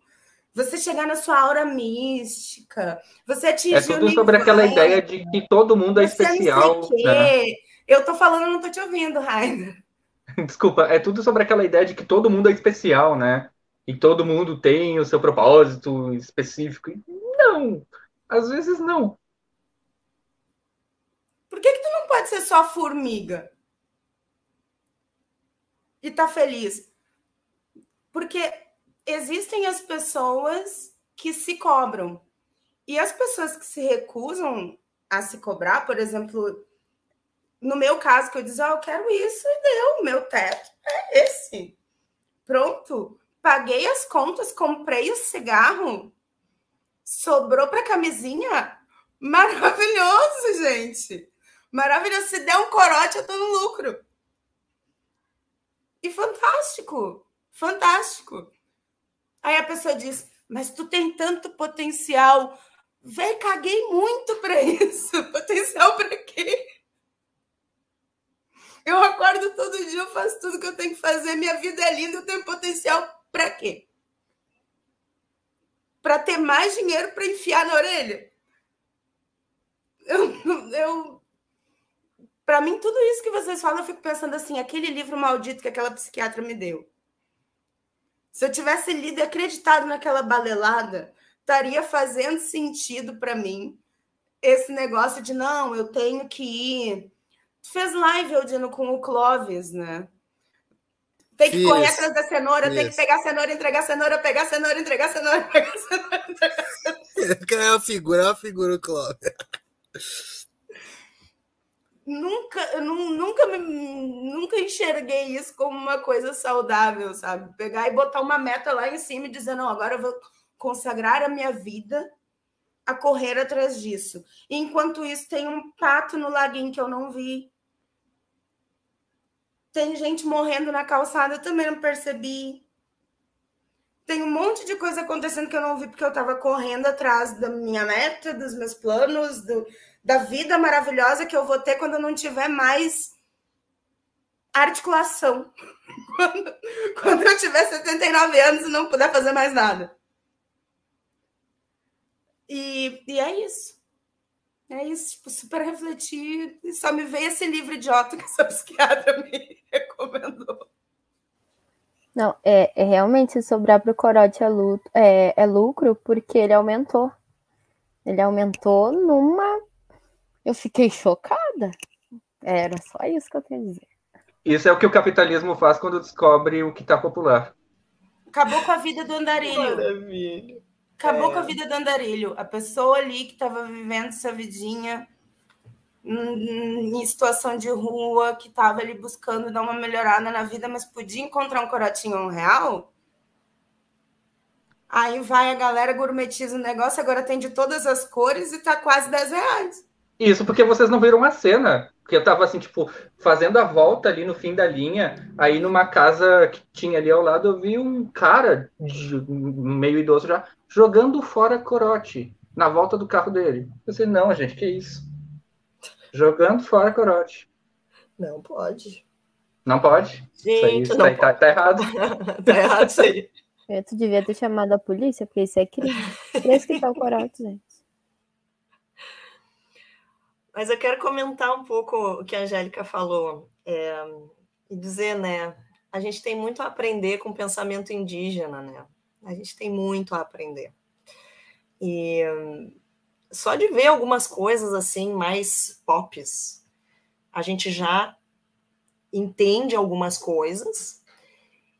você chegar na sua aura mística, você atingir É tudo sobre aquela ideia de que todo mundo é especial. Né? Eu tô falando, não tô te ouvindo, Rainer. Desculpa, é tudo sobre aquela ideia de que todo mundo é especial, né? E todo mundo tem o seu propósito específico. Não, às vezes não. Por que, que tu não pode ser só formiga? E tá feliz. Porque existem as pessoas que se cobram. E as pessoas que se recusam a se cobrar, por exemplo, no meu caso, que eu disse, oh, eu quero isso, e deu, meu teto é esse. Pronto. Paguei as contas, comprei o cigarro, sobrou para camisinha. Maravilhoso, gente. Maravilhoso. Se der um corote, eu tô no lucro. E fantástico. Fantástico. Aí a pessoa diz: Mas tu tem tanto potencial. Véi, caguei muito para isso. Potencial para quê? Eu acordo todo dia, eu faço tudo que eu tenho que fazer. Minha vida é linda, eu tenho potencial para quê? Para ter mais dinheiro para enfiar na orelha? Eu, eu para mim, tudo isso que vocês falam, eu fico pensando assim: aquele livro maldito que aquela psiquiatra me deu. Se eu tivesse lido e acreditado naquela balelada, estaria fazendo sentido para mim esse negócio de não, eu tenho que ir. Tu fez live, Eudino, com o Clóvis, né? Tem que Fiz. correr atrás da cenoura, Fiz. tem que pegar a cenoura, entregar a cenoura, pegar a cenoura, entregar a cenoura, pegar a cenoura, entregar a cenoura. É uma figura, é uma figura o Clóvis nunca, nunca, nunca enxerguei isso como uma coisa saudável, sabe? Pegar e botar uma meta lá em cima e dizer, não, agora eu vou consagrar a minha vida a correr atrás disso. E enquanto isso, tem um pato no laguinho que eu não vi. Tem gente morrendo na calçada, eu também não percebi. Tem um monte de coisa acontecendo que eu não vi porque eu estava correndo atrás da minha meta, dos meus planos, do, da vida maravilhosa que eu vou ter quando eu não tiver mais articulação. Quando, quando eu tiver 79 anos e não puder fazer mais nada. E, e é isso. É isso, tipo, super refletir. E só me veio esse livro idiota que essa psiquiatra me recomendou. Não, é, é realmente sobrar para o corote é, é, é lucro porque ele aumentou. Ele aumentou numa eu fiquei chocada. Era só isso que eu tenho a dizer. Isso é o que o capitalismo faz quando descobre o que está popular. Acabou com a vida do andarilho. Maravilha. Acabou é. com a vida do andarilho. A pessoa ali que estava vivendo essa vidinha em situação de rua, que estava ali buscando dar uma melhorada na vida, mas podia encontrar um corotinho um real. Aí vai a galera, gourmetiza o negócio, agora tem de todas as cores e tá quase 10 reais. Isso porque vocês não viram a cena. Porque eu tava assim, tipo, fazendo a volta ali no fim da linha. Aí numa casa que tinha ali ao lado, eu vi um cara, de, meio idoso já, jogando fora corote na volta do carro dele. Eu pensei, não, gente, que isso? Jogando fora corote. Não pode. Não pode? Gente, isso aí, isso aí tá, tá, errado. tá errado isso aí. Eu, tu devia ter chamado a polícia, porque isso é crime. Esse que tá o corote, gente. Mas eu quero comentar um pouco o que a Angélica falou é, e dizer, né? A gente tem muito a aprender com o pensamento indígena, né? A gente tem muito a aprender. E só de ver algumas coisas assim mais pops, a gente já entende algumas coisas.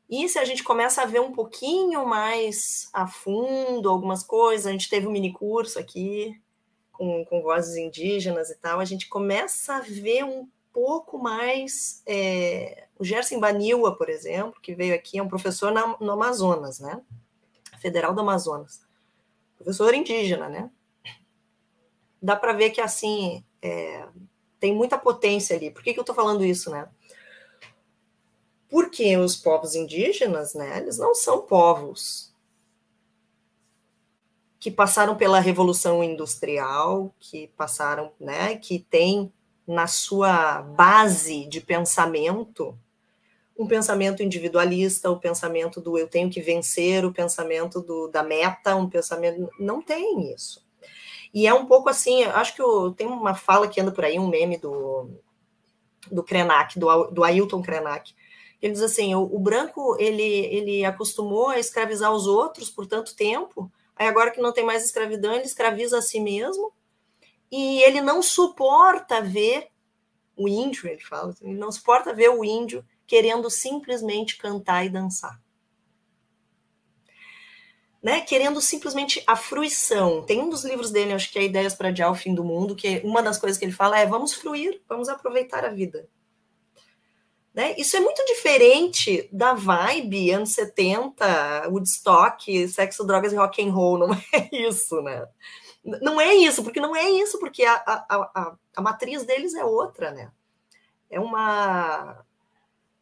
E se a gente começa a ver um pouquinho mais a fundo algumas coisas, a gente teve um mini curso aqui com, com vozes indígenas e tal, a gente começa a ver um pouco mais. É, o Gerson Baniwa, por exemplo, que veio aqui, é um professor na, no Amazonas, né? Federal do Amazonas. Professor indígena, né? Dá para ver que, assim, é, tem muita potência ali. Por que, que eu estou falando isso, né? Porque os povos indígenas, né, eles não são povos que passaram pela revolução industrial, que passaram, né, que tem na sua base de pensamento um pensamento individualista, o pensamento do eu tenho que vencer, o pensamento do, da meta, um pensamento não tem isso. E é um pouco assim, acho que eu, tem uma fala que anda por aí, um meme do do Krenak, do, do Ailton Krenak. Ele diz assim: o, o branco ele ele acostumou a escravizar os outros por tanto tempo Aí agora que não tem mais escravidão, ele escraviza a si mesmo e ele não suporta ver o índio, ele fala, ele não suporta ver o índio querendo simplesmente cantar e dançar. né, querendo simplesmente a fruição. Tem um dos livros dele, acho que é Ideias para Adiar o Fim do Mundo, que uma das coisas que ele fala é vamos fruir, vamos aproveitar a vida. Né? Isso é muito diferente da vibe anos 70, Woodstock, sexo, drogas e rock and roll, não é isso, né? Não é isso, porque não é isso, porque a, a, a, a matriz deles é outra, né? É uma,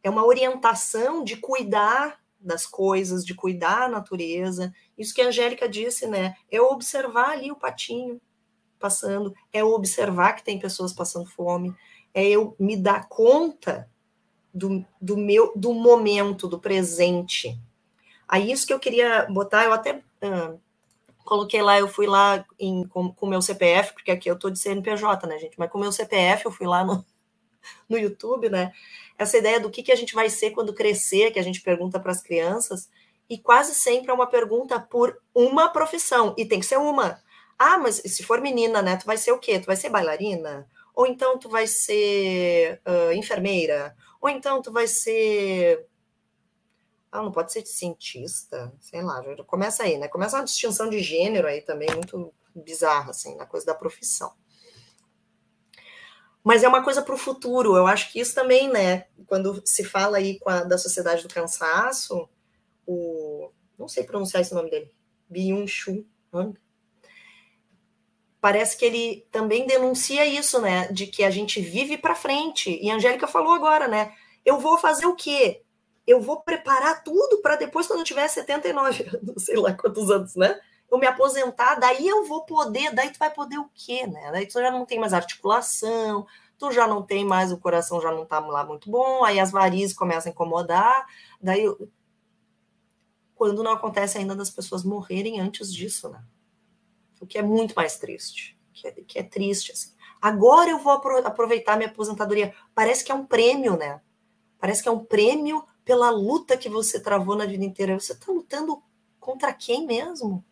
é uma orientação de cuidar das coisas, de cuidar da natureza. Isso que a Angélica disse, né? É observar ali o patinho passando, é observar que tem pessoas passando fome, é eu me dar conta do, do meu do momento, do presente. Aí isso que eu queria botar, eu até uh, coloquei lá, eu fui lá em, com o meu CPF, porque aqui eu tô de CNPJ, né, gente? Mas com o meu CPF eu fui lá no, no YouTube, né? Essa ideia do que, que a gente vai ser quando crescer, que a gente pergunta para as crianças, e quase sempre é uma pergunta por uma profissão, e tem que ser uma. Ah, mas se for menina, né, tu vai ser o quê? Tu vai ser bailarina? Ou então tu vai ser uh, enfermeira? Ou então tu vai ser ah, não pode ser cientista, sei lá, começa aí, né? Começa uma distinção de gênero aí também muito bizarra, assim, na coisa da profissão. Mas é uma coisa para o futuro, eu acho que isso também, né? Quando se fala aí a, da sociedade do cansaço, o. Não sei pronunciar esse nome dele, Byung-Chul parece que ele também denuncia isso, né? De que a gente vive para frente. E a Angélica falou agora, né? Eu vou fazer o quê? eu vou preparar tudo para depois, quando eu tiver 79 anos, sei lá quantos anos, né? Eu me aposentar, daí eu vou poder, daí tu vai poder o quê, né? Daí tu já não tem mais articulação, tu já não tem mais, o coração já não tá lá muito bom, aí as varizes começam a incomodar, daí quando não acontece ainda das pessoas morrerem antes disso, né? O que é muito mais triste, que é, que é triste, assim. Agora eu vou aproveitar minha aposentadoria. Parece que é um prêmio, né? Parece que é um prêmio pela luta que você travou na vida inteira. Você está lutando contra quem mesmo?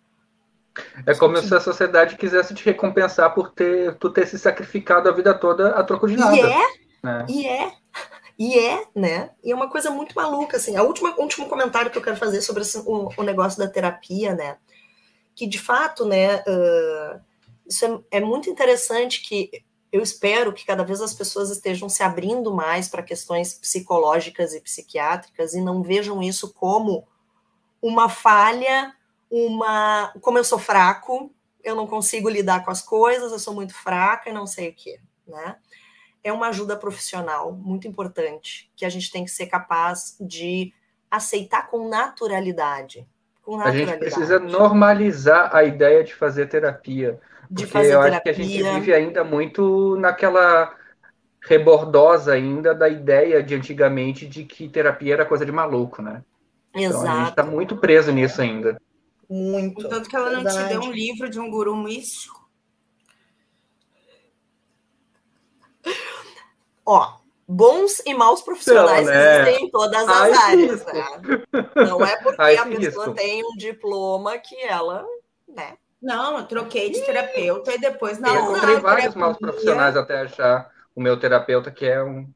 É como se a sociedade quisesse te recompensar por ter, tu ter se sacrificado a vida toda a troco de nada. E é, né? e é, e é, né? E é uma coisa muito maluca, assim. A última, último comentário que eu quero fazer sobre o, o, negócio da terapia, né? Que de fato, né? Uh, isso é, é muito interessante que eu espero que cada vez as pessoas estejam se abrindo mais para questões psicológicas e psiquiátricas e não vejam isso como uma falha, uma. Como eu sou fraco, eu não consigo lidar com as coisas, eu sou muito fraca e não sei o quê, né? É uma ajuda profissional muito importante que a gente tem que ser capaz de aceitar com naturalidade. Com naturalidade. A gente precisa normalizar a ideia de fazer terapia de Porque fazer eu terapia. acho que a gente vive ainda muito naquela rebordosa ainda da ideia de antigamente de que terapia era coisa de maluco, né? Exato. Então a gente está muito preso nisso ainda. Muito. Tanto que ela Verdade. não te deu um livro de um guru místico. Ó, bons e maus profissionais então, né? existem em todas as Ai, áreas, né? Não é porque Ai, a pessoa isso. tem um diploma que ela, né? Não, eu troquei de terapeuta e depois na Eu encontrei vários maus profissionais até achar o meu terapeuta, que é um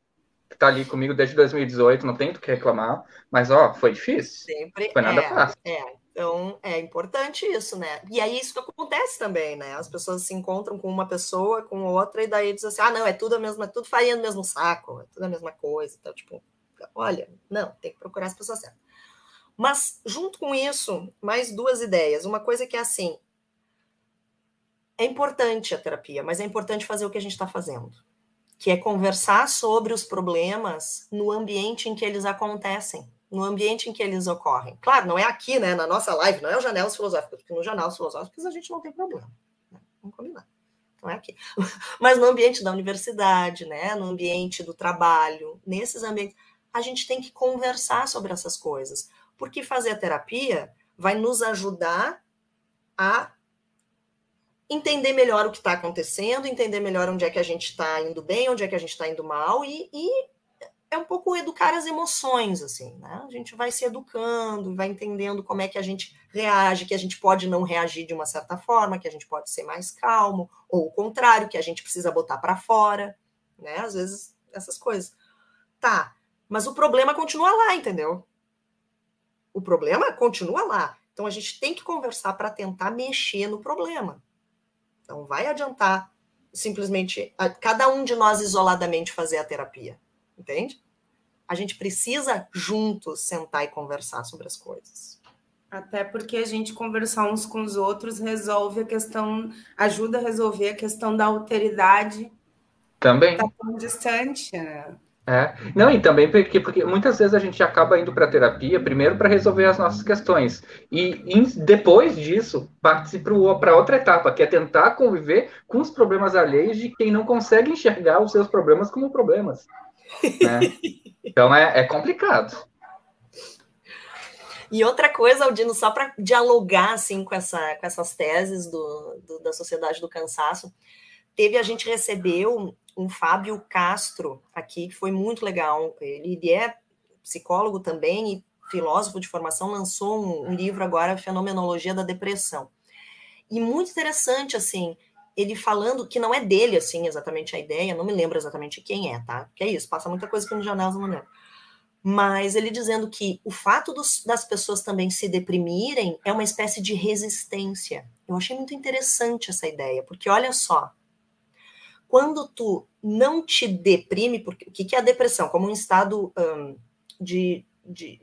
que está ali comigo desde 2018, não tenho do que reclamar, mas ó, foi difícil. Sempre foi nada é, fácil. É. Então é importante isso, né? E aí isso acontece também, né? As pessoas se encontram com uma pessoa, com outra, e daí dizem assim: ah, não, é tudo a mesma, é tudo farinha no mesmo saco, é tudo a mesma coisa. Então, tipo, olha, não, tem que procurar as pessoas certas. Mas, junto com isso, mais duas ideias. Uma coisa que é assim: é importante a terapia, mas é importante fazer o que a gente está fazendo, que é conversar sobre os problemas no ambiente em que eles acontecem, no ambiente em que eles ocorrem. Claro, não é aqui, né, na nossa live, não é o Janelas Filosóficas, porque no Janelas Filosóficas a gente não tem problema. Né? Vamos combinar. Não é aqui. Mas no ambiente da universidade, né, no ambiente do trabalho, nesses ambientes, a gente tem que conversar sobre essas coisas, porque fazer a terapia vai nos ajudar a entender melhor o que está acontecendo, entender melhor onde é que a gente está indo bem, onde é que a gente está indo mal, e, e, é um pouco educar as emoções, assim, né? A gente vai se educando, vai entendendo como é que a gente reage, que a gente pode não reagir de uma certa forma, que a gente pode ser mais calmo, ou o contrário, que a gente precisa botar para fora, né? Às vezes, essas coisas. Tá, mas o problema continua lá, entendeu? O problema continua lá. Então a gente tem que conversar para tentar mexer no problema. Não vai adiantar simplesmente cada um de nós isoladamente fazer a terapia, entende? A gente precisa juntos sentar e conversar sobre as coisas. Até porque a gente conversar uns com os outros resolve a questão, ajuda a resolver a questão da alteridade. Também. Está tão distante, né? É. Não, e também porque, porque muitas vezes a gente acaba indo para terapia primeiro para resolver as nossas questões. E, e depois disso, parte para outra etapa, que é tentar conviver com os problemas alheios de quem não consegue enxergar os seus problemas como problemas. Né? então é, é complicado. E outra coisa, Aldino, só para dialogar assim com, essa, com essas teses do, do, da sociedade do cansaço, teve a gente recebeu um Fábio Castro aqui, que foi muito legal. Ele, ele é psicólogo também e filósofo de formação, lançou um, um livro agora, Fenomenologia da Depressão. E muito interessante, assim, ele falando que não é dele, assim, exatamente a ideia, não me lembro exatamente quem é, tá? Que é isso, passa muita coisa aqui no jornal, não lembro mas ele dizendo que o fato dos, das pessoas também se deprimirem é uma espécie de resistência. Eu achei muito interessante essa ideia, porque olha só, quando tu não te deprime, porque o que é a depressão? Como um estado um, de, de,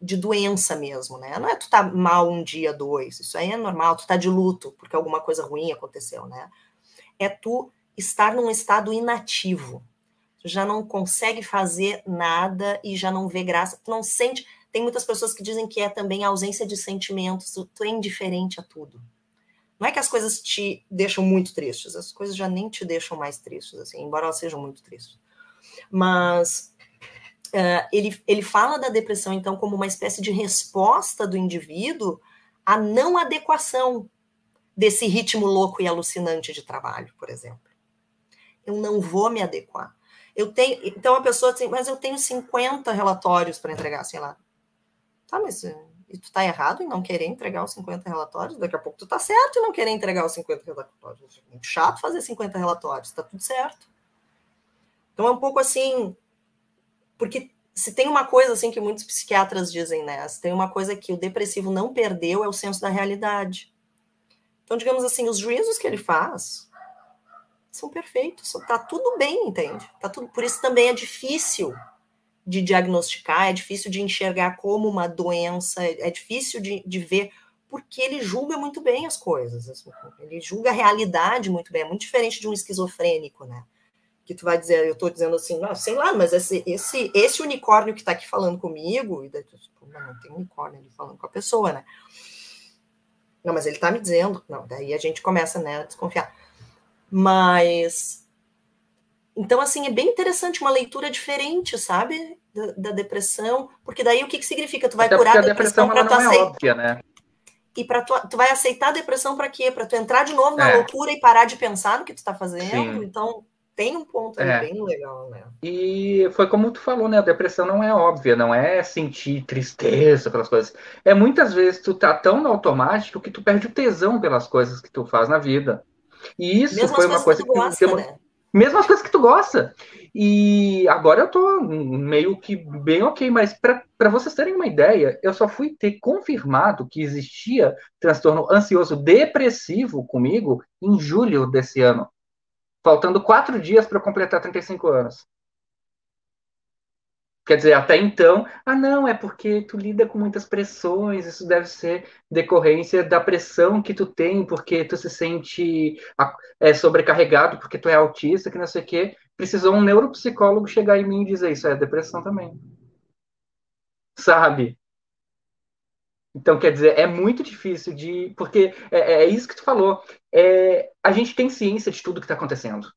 de doença mesmo, né? Não é tu tá mal um dia, dois, isso aí é normal, tu tá de luto porque alguma coisa ruim aconteceu, né? É tu estar num estado inativo, já não consegue fazer nada e já não vê graça, tu não sente. Tem muitas pessoas que dizem que é também a ausência de sentimentos, tu, tu é indiferente a tudo. Não é que as coisas te deixam muito tristes, as coisas já nem te deixam mais tristes, assim, embora elas sejam muito tristes. Mas uh, ele, ele fala da depressão, então, como uma espécie de resposta do indivíduo à não adequação desse ritmo louco e alucinante de trabalho, por exemplo. Eu não vou me adequar. Eu tenho, então a pessoa assim, mas eu tenho 50 relatórios para entregar, sei lá. Tá, mas eh, e tu tá errado em não querer entregar os 50 relatórios? Daqui a pouco tu tá certo em não querer entregar os 50 relatórios. É muito chato fazer 50 relatórios, tá tudo certo. Então é um pouco assim, porque se tem uma coisa assim que muitos psiquiatras dizem, né? Se tem uma coisa que o depressivo não perdeu é o senso da realidade. Então, digamos assim, os juízos que ele faz, são perfeitos, tá tudo bem, entende? Tá tudo, por isso também é difícil de diagnosticar, é difícil de enxergar como uma doença, é difícil de, de ver, porque ele julga muito bem as coisas, assim, ele julga a realidade muito bem, é muito diferente de um esquizofrênico, né? Que tu vai dizer, eu tô dizendo assim, não, sei lá, mas esse, esse, esse unicórnio que tá aqui falando comigo, e daí tu, tipo, não, tem unicórnio ali falando com a pessoa, né? Não, mas ele tá me dizendo, não, daí a gente começa, né, a desconfiar. Mas. Então, assim, é bem interessante uma leitura diferente, sabe? Da, da depressão, porque daí o que, que significa? Tu vai Até curar a depressão, para tu é aceitar. Óbvia, né? E para tu, tu vai aceitar a depressão para quê? Para tu entrar de novo na É. loucura e parar de pensar no que tu tá fazendo. Sim. Então, tem um ponto É. bem legal, né? E foi como tu falou, né? A depressão não é óbvia, não é sentir tristeza pelas coisas. É muitas vezes tu tá tão no automático que tu perde o tesão pelas coisas que tu faz na vida. E isso Mesmo foi uma coisa que tu gosta, demo- né? Mesmo as coisas que tu gosta. E agora eu tô meio que bem ok, mas para vocês terem uma ideia, eu só fui ter confirmado que existia transtorno ansioso depressivo comigo em julho desse ano, faltando quatro dias para completar 35 anos. Quer dizer, até então, ah, não, é porque tu lida com muitas pressões, isso deve ser decorrência da pressão que tu tem, porque tu se sente é, sobrecarregado, porque tu é autista, que não sei o quê. Precisou um neuropsicólogo chegar em mim e dizer isso é depressão também. Sabe? Então, quer dizer, é muito difícil de. Porque é, é isso que tu falou. É, a gente tem ciência de tudo que está acontecendo.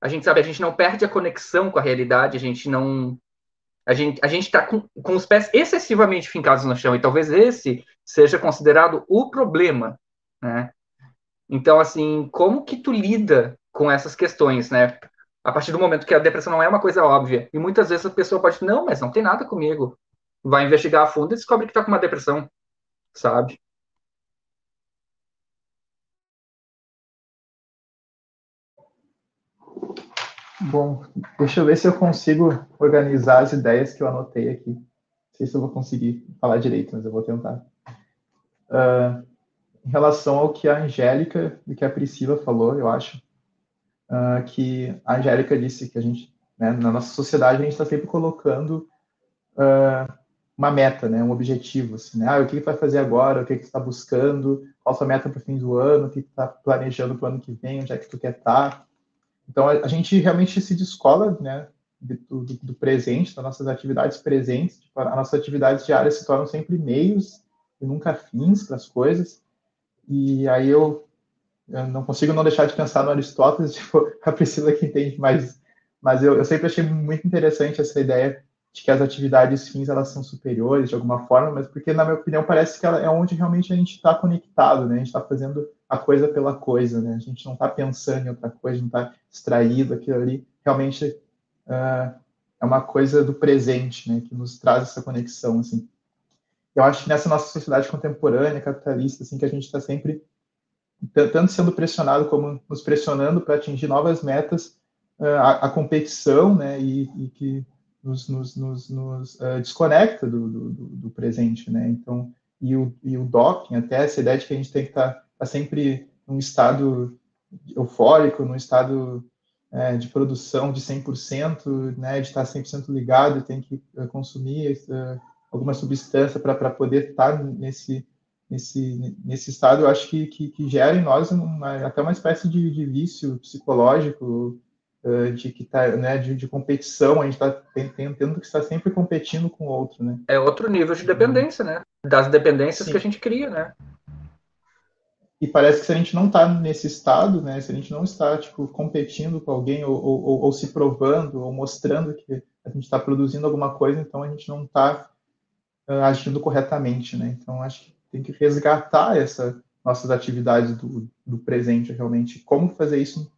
A gente sabe, a gente não perde a conexão com a realidade, a gente não. A gente a está com, com os pés excessivamente fincados no chão, e talvez esse seja considerado o problema, né? Então, assim, como que tu lida com essas questões, né? A partir do momento que a depressão não é uma coisa óbvia, e muitas vezes a pessoa pode, não, mas não tem nada comigo. Vai investigar a fundo e descobre que está com uma depressão, sabe? Bom, deixa eu ver se eu consigo organizar as ideias que eu anotei aqui. Não sei se eu vou conseguir falar direito, mas eu vou tentar. uh, em relação ao que a Angélica e que a Priscila falou, eu acho, uh, que a Angélica disse que a gente, né, na nossa sociedade, a gente está sempre colocando uh, uma meta, né, um objetivo, assim, né? Ah, o que, vai fazer agora, o que, que está buscando, qual a sua meta para o fim do ano, o que está planejando para o ano que vem, onde é que tu quer estar. Tá. Então, a, a, gente realmente se descola, né, do, do, do, presente, das nossas atividades presentes, tipo, as nossas atividades diárias se tornam sempre meios e nunca fins para as coisas, e aí eu, eu, não consigo não deixar de pensar no Aristóteles, tipo, a Priscila que entende mais, mas eu, eu sempre achei muito interessante essa ideia de que as atividades fins elas são superiores de alguma forma, mas porque na minha opinião parece que é onde realmente a gente está conectado, né? A gente está fazendo a coisa pela coisa, né? A gente não está pensando em outra coisa, não está distraído, aquilo ali realmente uh, é uma coisa do presente, né? Que nos traz essa conexão, assim. Eu acho que nessa nossa sociedade contemporânea, capitalista, assim, que a gente está sempre tanto sendo pressionado como nos pressionando para atingir novas metas, uh, a, a, competição, né? E, e que nos, nos, nos, nos uh, desconecta do, do, do, presente, né? Então, e o, e o doping, até essa ideia de que a gente tem que estar tá, tá sempre num estado eufórico, num estado é, de produção de 100%, né, de estar 100% ligado, tem que uh, consumir uh, alguma substância para poder estar tá nesse, nesse, nesse estado, eu acho que, que, que gera em nós uma, até uma espécie de, de vício psicológico, de que tá, né, de, de competição, a gente está tendo que estar sempre competindo com o outro, né? É outro nível de dependência, né? Das dependências Sim. que a gente cria, né? E parece que se a gente não está nesse estado, né, se a gente não está tipo competindo com alguém ou, ou, ou se provando ou mostrando que a gente está produzindo alguma coisa, então a gente não está uh, agindo corretamente, né? Então acho que tem que resgatar essa nossas atividades do, do presente realmente. Como fazer isso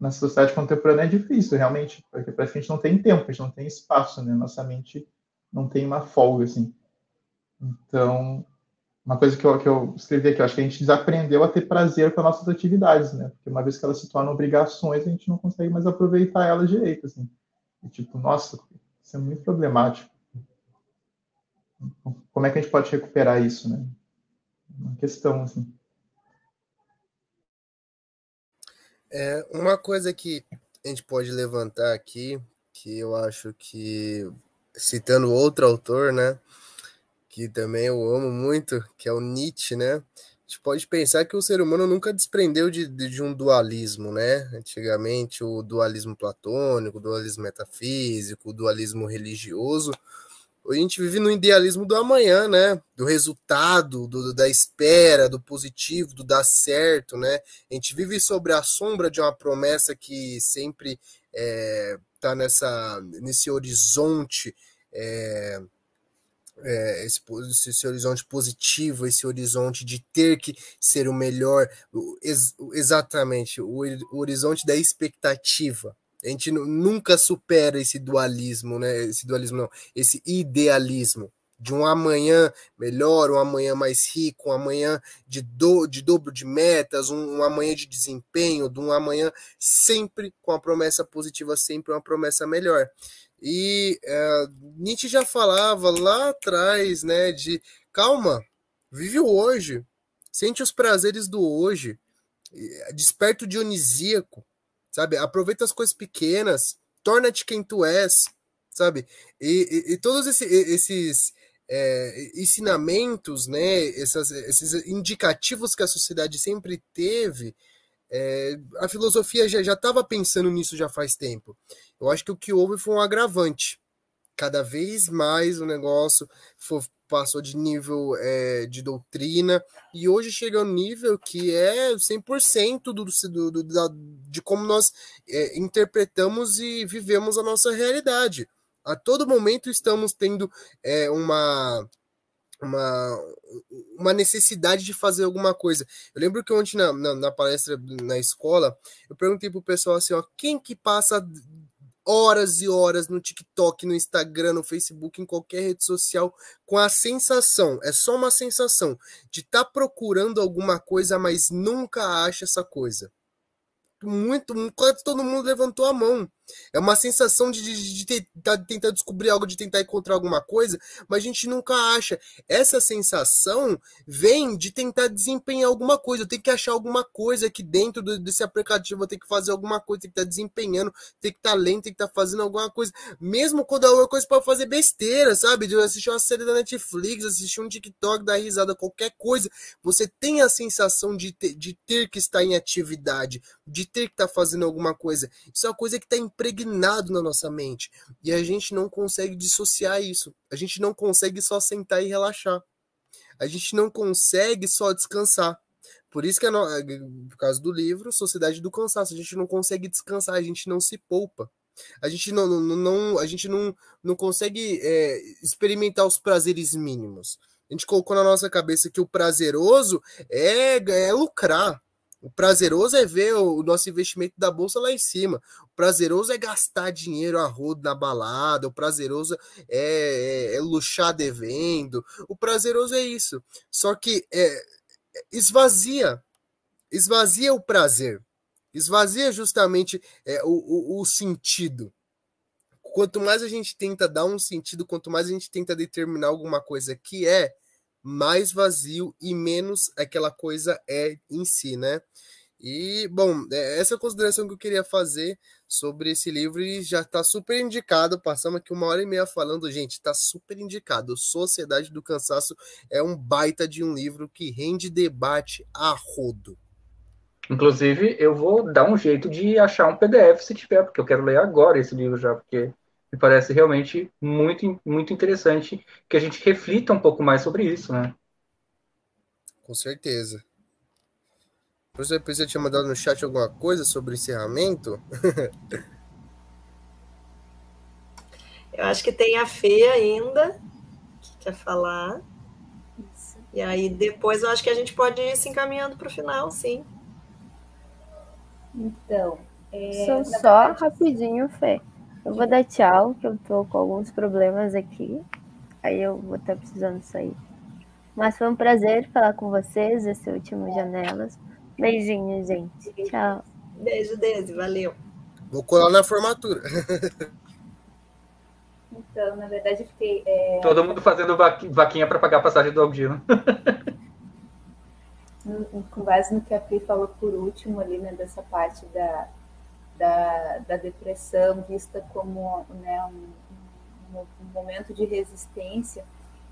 na sociedade contemporânea é difícil, realmente, porque que a gente não tem tempo, a gente não tem espaço, né? Nossa mente não tem uma folga, assim. Então, uma coisa que eu, que eu escrevi aqui, eu acho que a gente desaprendeu a ter prazer com as nossas atividades, né? Porque uma vez que elas se tornam obrigações, a gente não consegue mais aproveitar elas direito, assim. E, tipo, nossa, isso é muito problemático. Como é que a gente pode recuperar isso, né? Uma questão, assim. É, uma coisa que a gente pode levantar aqui, que eu acho que, citando outro autor, né, que também eu amo muito, que é o Nietzsche, né, a gente pode pensar que o ser humano nunca desprendeu de, de um dualismo, né? Antigamente, o dualismo platônico, o dualismo metafísico, o dualismo religioso, a gente vive no idealismo do amanhã, né? Do resultado, do, da espera, do positivo, do dar certo, né? A gente vive sobre a sombra de uma promessa que sempre é, tá nessa, nesse horizonte. É, é, esse, esse, horizonte positivo, esse horizonte de ter que ser o melhor, ex, exatamente, o, o horizonte da expectativa, a gente nunca supera esse dualismo, né? Esse dualismo não, esse idealismo de um amanhã melhor, um amanhã mais rico, um amanhã de, do, de dobro de metas, um, um amanhã de desempenho, de um amanhã sempre com a promessa positiva, sempre uma promessa melhor. E uh, Nietzsche já falava lá atrás, né, de calma, vive o hoje, sente os prazeres do hoje, desperta o dionisíaco, sabe? Aproveita as coisas pequenas, torna-te quem tu és, sabe? E, e, e todos esses, esses é, ensinamentos, né? Essas, esses indicativos que a sociedade sempre teve, é, a filosofia já estava pensando nisso já faz tempo. Eu acho que o que houve foi um agravante. Cada vez mais o negócio passou de nível é, de doutrina e hoje chega ao nível que é 100% do, do, do, da, de como nós é, interpretamos e vivemos a nossa realidade. A todo momento estamos tendo é, uma, uma, uma necessidade de fazer alguma coisa. Eu lembro que ontem na, na, na palestra na escola, eu perguntei pro pessoal assim, ó, quem que passa horas e horas no TikTok, no Instagram, no Facebook, em qualquer rede social, com a sensação, é só uma sensação, de estar tá procurando alguma coisa, mas nunca acha essa coisa. Muito, quase todo mundo levantou a mão. É uma sensação de, de, de tentar, de tentar descobrir algo, de tentar encontrar alguma coisa, mas a gente nunca acha. Essa sensação vem de tentar desempenhar alguma coisa. Eu tenho que achar alguma coisa aqui dentro do, desse aplicativo, eu tenho que fazer alguma coisa, tem que estar tá desempenhando, tem que estar tá lendo, tem que estar tá fazendo alguma coisa. Mesmo quando é uma coisa para fazer besteira, sabe? De assistir uma série da Netflix, assistir um TikTok, dar risada, qualquer coisa. Você tem a sensação de ter, de ter que estar em atividade, de ter que estar fazendo alguma coisa. Isso é uma coisa que está impregnado na nossa mente. E a gente não consegue dissociar isso. A gente não consegue só sentar e relaxar. A gente não consegue só descansar. Por isso que, no, por causa do livro, Sociedade do Cansaço, a gente não consegue descansar, a gente não se poupa. A gente não, não, não a gente não, não consegue é, experimentar os prazeres mínimos. A gente colocou na nossa cabeça que o prazeroso é, é lucrar. O prazeroso é ver o nosso investimento da bolsa lá em cima. O prazeroso é gastar dinheiro a rodo na balada. O prazeroso é, é, é luxar devendo. O prazeroso é isso. Só que é, esvazia. Esvazia o prazer. Esvazia justamente é, o, o, o sentido. Quanto mais a gente tenta dar um sentido, quanto mais a gente tenta determinar alguma coisa que é, mais vazio e menos aquela coisa é em si, né? E, bom, é essa consideração que eu queria fazer sobre esse livro e já está super indicado. Passamos aqui uma hora e meia falando, gente, está super indicado. Sociedade do Cansaço é um baita de um livro que rende debate a rodo. Inclusive, eu vou dar um jeito de achar um PDF se tiver, porque eu quero ler agora esse livro já, porque me parece realmente muito, muito interessante que a gente reflita um pouco mais sobre isso, né? Com certeza. Professor, você tinha mandado no chat alguma coisa sobre encerramento? Eu acho que tem a Fê ainda, que quer falar. Isso. E aí depois eu acho que a gente pode ir se encaminhando para o final, sim. Então. É, só, só verdade... rapidinho, Fê. Eu vou dar tchau, que eu tô com alguns problemas aqui. Aí eu vou estar precisando sair. Mas foi um prazer falar com vocês, esse último Janelas. Beijinho, gente. Tchau. Beijo, Desi. Valeu. Vou colar na formatura. Então, na verdade, fiquei. É... Todo mundo fazendo vaquinha para pagar a passagem do Aldino. com base no que a Pri falou por último ali, né, dessa parte da, da, da depressão vista como né, um, um, momento de resistência,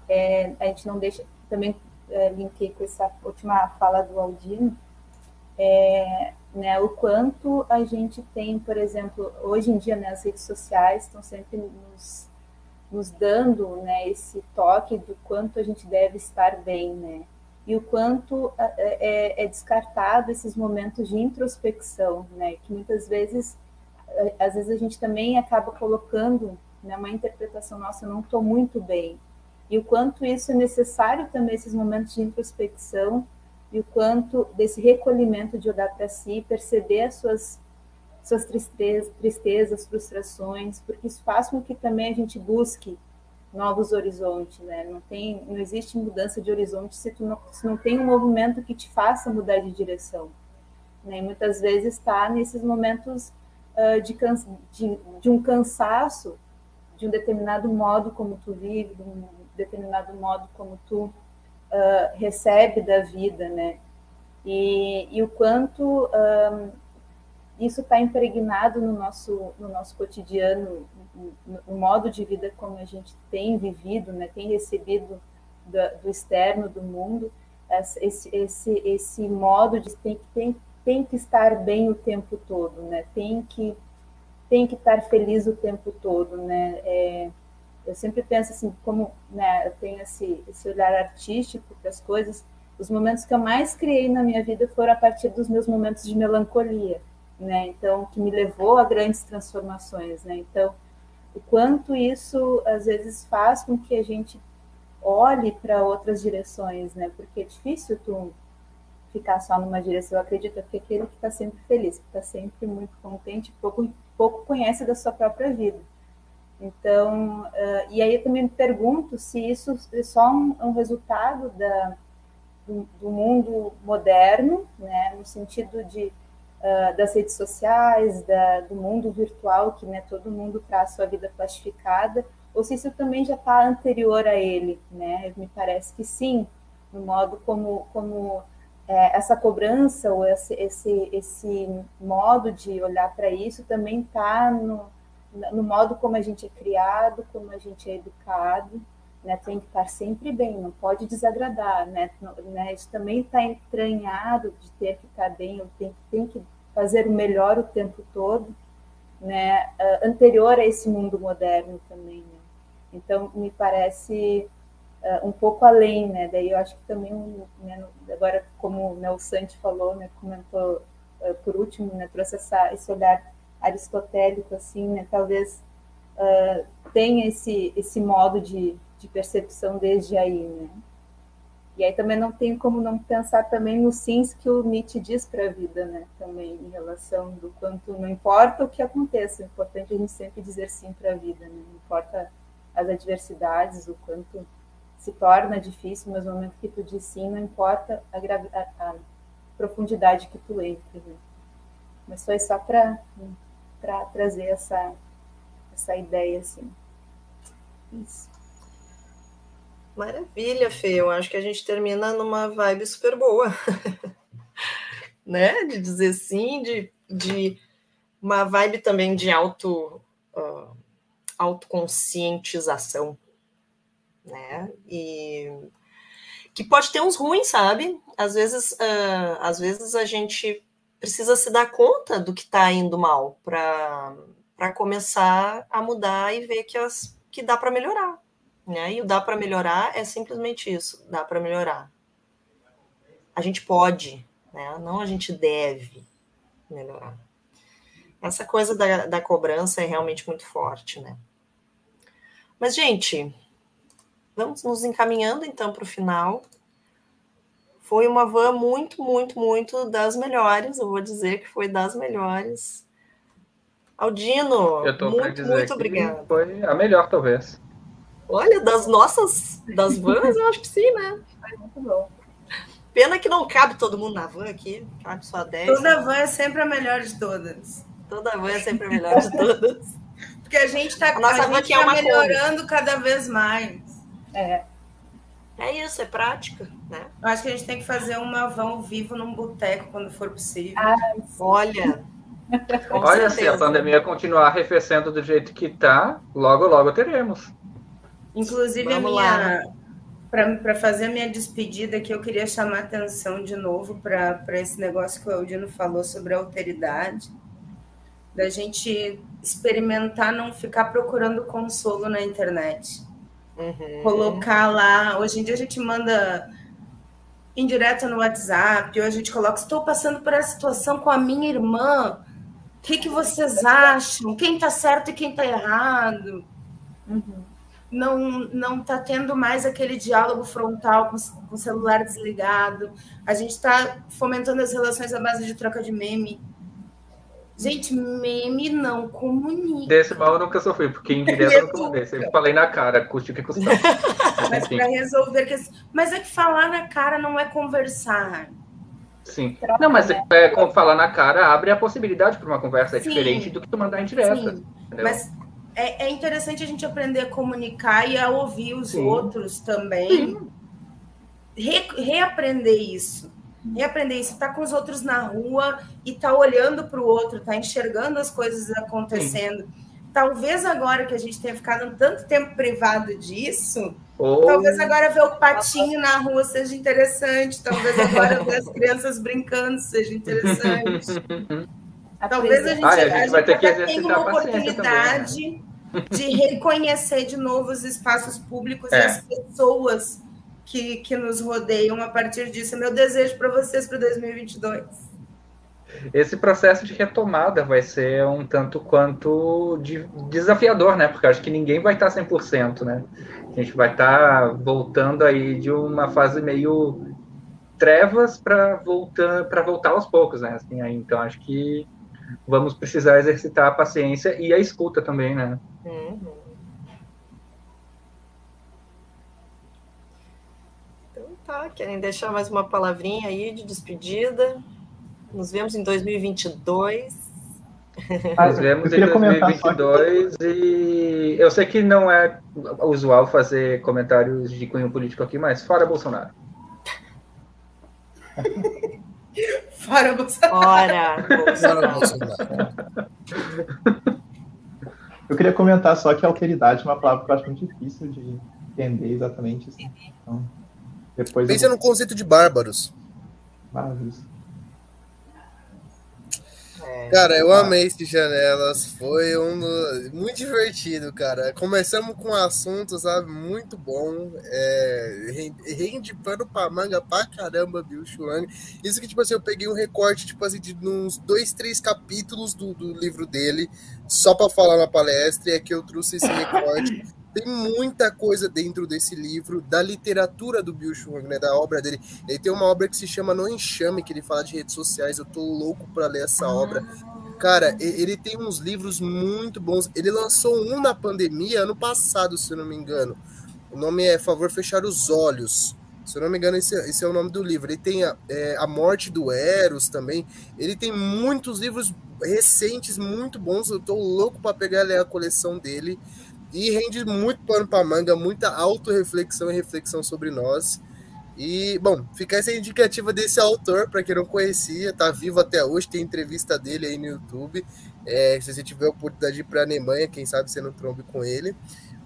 é, a gente não deixa, também é, linkei com essa última fala do Aldino, é, né, o quanto a gente tem, por exemplo, hoje em dia né, as redes sociais estão sempre nos, nos dando né, esse toque do quanto a gente deve estar bem, né? E o quanto é, é, é, descartado esses momentos de introspecção, né? Que muitas vezes, às vezes a gente também acaba colocando né, uma interpretação nossa, eu não estou muito bem. E o quanto isso é necessário também, esses momentos de introspecção, e o quanto desse recolhimento de olhar para si, perceber as suas, suas tristezas, tristezas, frustrações, porque isso faz com que também a gente busque novos horizontes, né? Não tem, não existe mudança de horizonte se tu não, se não tem um movimento que te faça mudar de direção, né? E muitas vezes está nesses momentos uh, de, de, de, um cansaço de um determinado modo como tu vive, de um determinado modo como tu uh, recebe da vida, né? E, e o quanto um, isso está impregnado no nosso, no nosso cotidiano, no, modo de vida como a gente tem vivido, né, tem recebido do, do externo, do mundo, esse, esse, esse modo de tem, tem, tem que estar bem o tempo todo, né, tem que, tem que estar feliz o tempo todo, né, é, eu sempre penso assim, como né, eu tenho esse, esse olhar artístico para as coisas, os momentos que eu mais criei na minha vida foram a partir dos meus momentos de melancolia, né? Então, que me levou a grandes transformações, né? Então, o quanto isso às vezes faz com que a gente olhe para outras direções, né? Porque é difícil tu ficar só numa direção. Eu acredito que aquele que está sempre feliz, que está sempre muito contente, pouco, pouco conhece da sua própria vida. Então, uh, e aí eu também me pergunto se isso é só um, um resultado da, do, do, mundo moderno, né? No sentido de uh, das redes sociais, da, do mundo virtual, que né, todo mundo traz sua vida plastificada, ou se isso também já está anterior a ele, né? Me parece que sim, no modo como, como é, essa cobrança ou esse, esse, esse modo de olhar para isso também está no, no modo como a gente é criado, como a gente é educado, né? Tem que estar sempre bem, não pode desagradar, né? né? Isso também está entranhado de ter que estar bem, tenho, tenho que fazer o melhor o tempo todo, né? Uh, anterior a esse mundo moderno também, né? Então, me parece uh, um pouco além, né? Daí eu acho que também, né, agora, como né, o Santi falou, né, comentou uh, por último, né, trouxe essa, esse olhar aristotélico, assim, né? Talvez uh, tenha esse, esse modo de, de percepção desde aí, né? E aí também não tem como não pensar também nos sims que o Nietzsche diz para a vida, né? Também em relação do quanto não importa o que aconteça, é importante a gente sempre dizer sim para a vida, né? Não importa as adversidades, o quanto se torna difícil, mas no momento que tu diz sim, não importa a, a, a profundidade que tu entra. Né? Mas foi só para trazer essa, essa ideia, assim. Isso. Maravilha, Fê. Eu acho que a gente termina numa vibe super boa. né? De dizer sim, de, de uma vibe também de auto. Uh, autoconscientização, né? E que pode ter uns ruins, sabe? Às vezes, uh, às vezes a gente precisa se dar conta do que está indo mal para começar a mudar e ver que, as, que dá para melhorar. Né? E o dá para melhorar é simplesmente isso: dá para melhorar. A gente pode, né? não a gente deve melhorar. Essa coisa da, da cobrança é realmente muito forte, né? Mas, gente, vamos nos encaminhando então para o final. Foi uma van muito, muito, muito das melhores. Eu vou dizer que foi das melhores. Aldino, muito, muito obrigada. Foi a melhor, talvez. Olha, das nossas, das vans, eu acho que sim, né? Foi muito bom. Pena que não cabe todo mundo na van aqui, cabe só 10. Toda né? van é sempre a melhor de todas. Toda van é sempre a melhor de todas. Porque a gente está é tá melhorando cada vez mais. É. É isso, é prática, né? Eu acho que a gente tem que fazer uma ao vivo num boteco quando for possível. Ah, olha. Olha, certeza. se a pandemia continuar arrefecendo do jeito que está, logo, logo teremos. Inclusive, Vamos a minha. Para fazer a minha despedida aqui, eu queria chamar atenção de novo para esse negócio que o Eudino falou sobre a alteridade da gente experimentar não ficar procurando consolo na internet. Uhum. Colocar lá. Hoje em dia a gente manda indireta no WhatsApp, ou a gente coloca: estou passando por essa situação com a minha irmã. O que, que vocês acham? Quem está certo e quem está errado? Uhum. Não não está tendo mais aquele diálogo frontal com, com o celular desligado. A gente está fomentando as relações à base de troca de meme. Gente, meme não comunica. Desse mal eu nunca sofri, porque em direto eu nunca mandei. Sempre falei na cara, custe o que custar. Mas para resolver. Que... Mas é que falar na cara não é conversar. Sim. Troca, não, mas né? é, como falar na cara abre a possibilidade para uma conversa. É Sim. diferente do que tu mandar em direta. Mas é, é, interessante a gente aprender a comunicar e a ouvir os Sim. outros também. Re, reaprender isso reaprender isso, tá com os outros na rua e tá olhando para o outro, tá enxergando as coisas acontecendo. Sim. Talvez agora que a gente tenha ficado tanto tempo privado disso, oh. talvez agora ver o patinho na rua seja interessante, talvez agora ver as crianças brincando seja interessante. talvez a gente, ah, a gente, a gente vai ter que tenha uma oportunidade de reconhecer de novo os espaços públicos é. e as pessoas que, que nos rodeiam a partir disso. É meu desejo para vocês para 2022. Esse processo de retomada vai ser um tanto quanto de, desafiador, né? Porque acho que ninguém vai estar 100%, né? A gente vai estar voltando aí de uma fase meio trevas para voltar para voltar aos poucos, né? Assim, aí, então acho que vamos precisar exercitar a paciência e a escuta também, né? Uhum. Tá, querem deixar mais uma palavrinha aí de despedida? Nos vemos em 2022. Nos vemos em 2022 e eu sei que não é usual fazer comentários de cunho político aqui, mas fora Bolsonaro. Fora Bolsonaro. Fora Fora Bolsonaro. Bolsonaro. Eu queria comentar só que alteridade é uma palavra que eu acho muito difícil de entender exatamente. Assim. Então, depois Pensa eu... no conceito de bárbaros. Bárbaros. É. Cara, eu amei esse Janelas. Foi um muito divertido, cara. Começamos com um assunto, sabe, muito bom. É, rende, rende pano pra manga pra caramba, Bill Chuang. Isso que, tipo assim, eu peguei um recorte, tipo assim, de uns dois, três capítulos do, do livro dele, só pra falar na palestra, e aqui eu trouxe esse recorte. Tem muita coisa dentro desse livro, da literatura do Bill Chuang, né, da obra dele. Ele tem uma obra que se chama No Enxame, que ele fala de redes sociais. Eu tô louco pra ler essa obra. Cara, ele tem uns livros muito bons. Ele lançou um na pandemia ano passado, se eu não me engano. O nome é Favor Fechar os Olhos. Se eu não me engano, esse, esse é o nome do livro. Ele tem a, é, a Morte do Eros também. Ele tem muitos livros recentes, muito bons. Eu tô louco pra pegar e ler a coleção dele. E rende muito pano pra manga, muita autorreflexão e reflexão sobre nós. E, bom, fica essa indicativa desse autor, para quem não conhecia, tá vivo até hoje, tem entrevista dele aí no YouTube. É, se você tiver a oportunidade de ir para a Alemanha, quem sabe você não trombe com ele.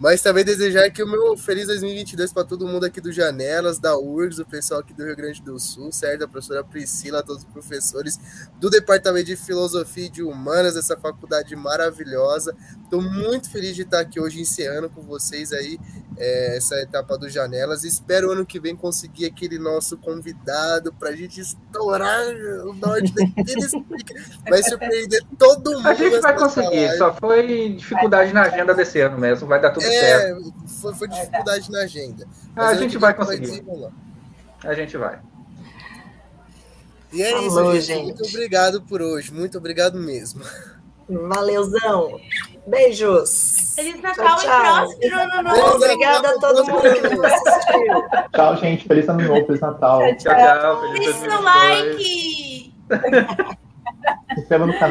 Mas também desejar aqui o meu feliz 2022 para todo mundo aqui do Janelas, da URGS, o pessoal aqui do Rio Grande do Sul, certo? A professora Priscila, todos os professores do Departamento de Filosofia e de Humanas, dessa faculdade maravilhosa. Estou muito feliz de estar aqui hoje encerrando com vocês aí é, essa etapa do Janelas. Espero ano que vem conseguir aquele nosso convidado para a gente estourar o norte daquele Vai surpreender todo mundo. A gente vai conseguir, live. só foi dificuldade na agenda desse ano mesmo, vai dar tudo certo. É, foi, foi dificuldade na agenda. Ah, a gente vai conseguir. desenrolar. A gente vai. E é Falou, isso, gente. gente. Muito obrigado por hoje. Muito obrigado mesmo. Valeuzão. Beijos. Feliz Natal Tchau, e tchau. próspero ano novo. Feliz Obrigada a todo mundo que nos assistiu. Tchau, gente. Feliz ano novo, feliz Natal. Tchau, tchau. Feliz Deixe seu 2022. like. Se inscreva no canal.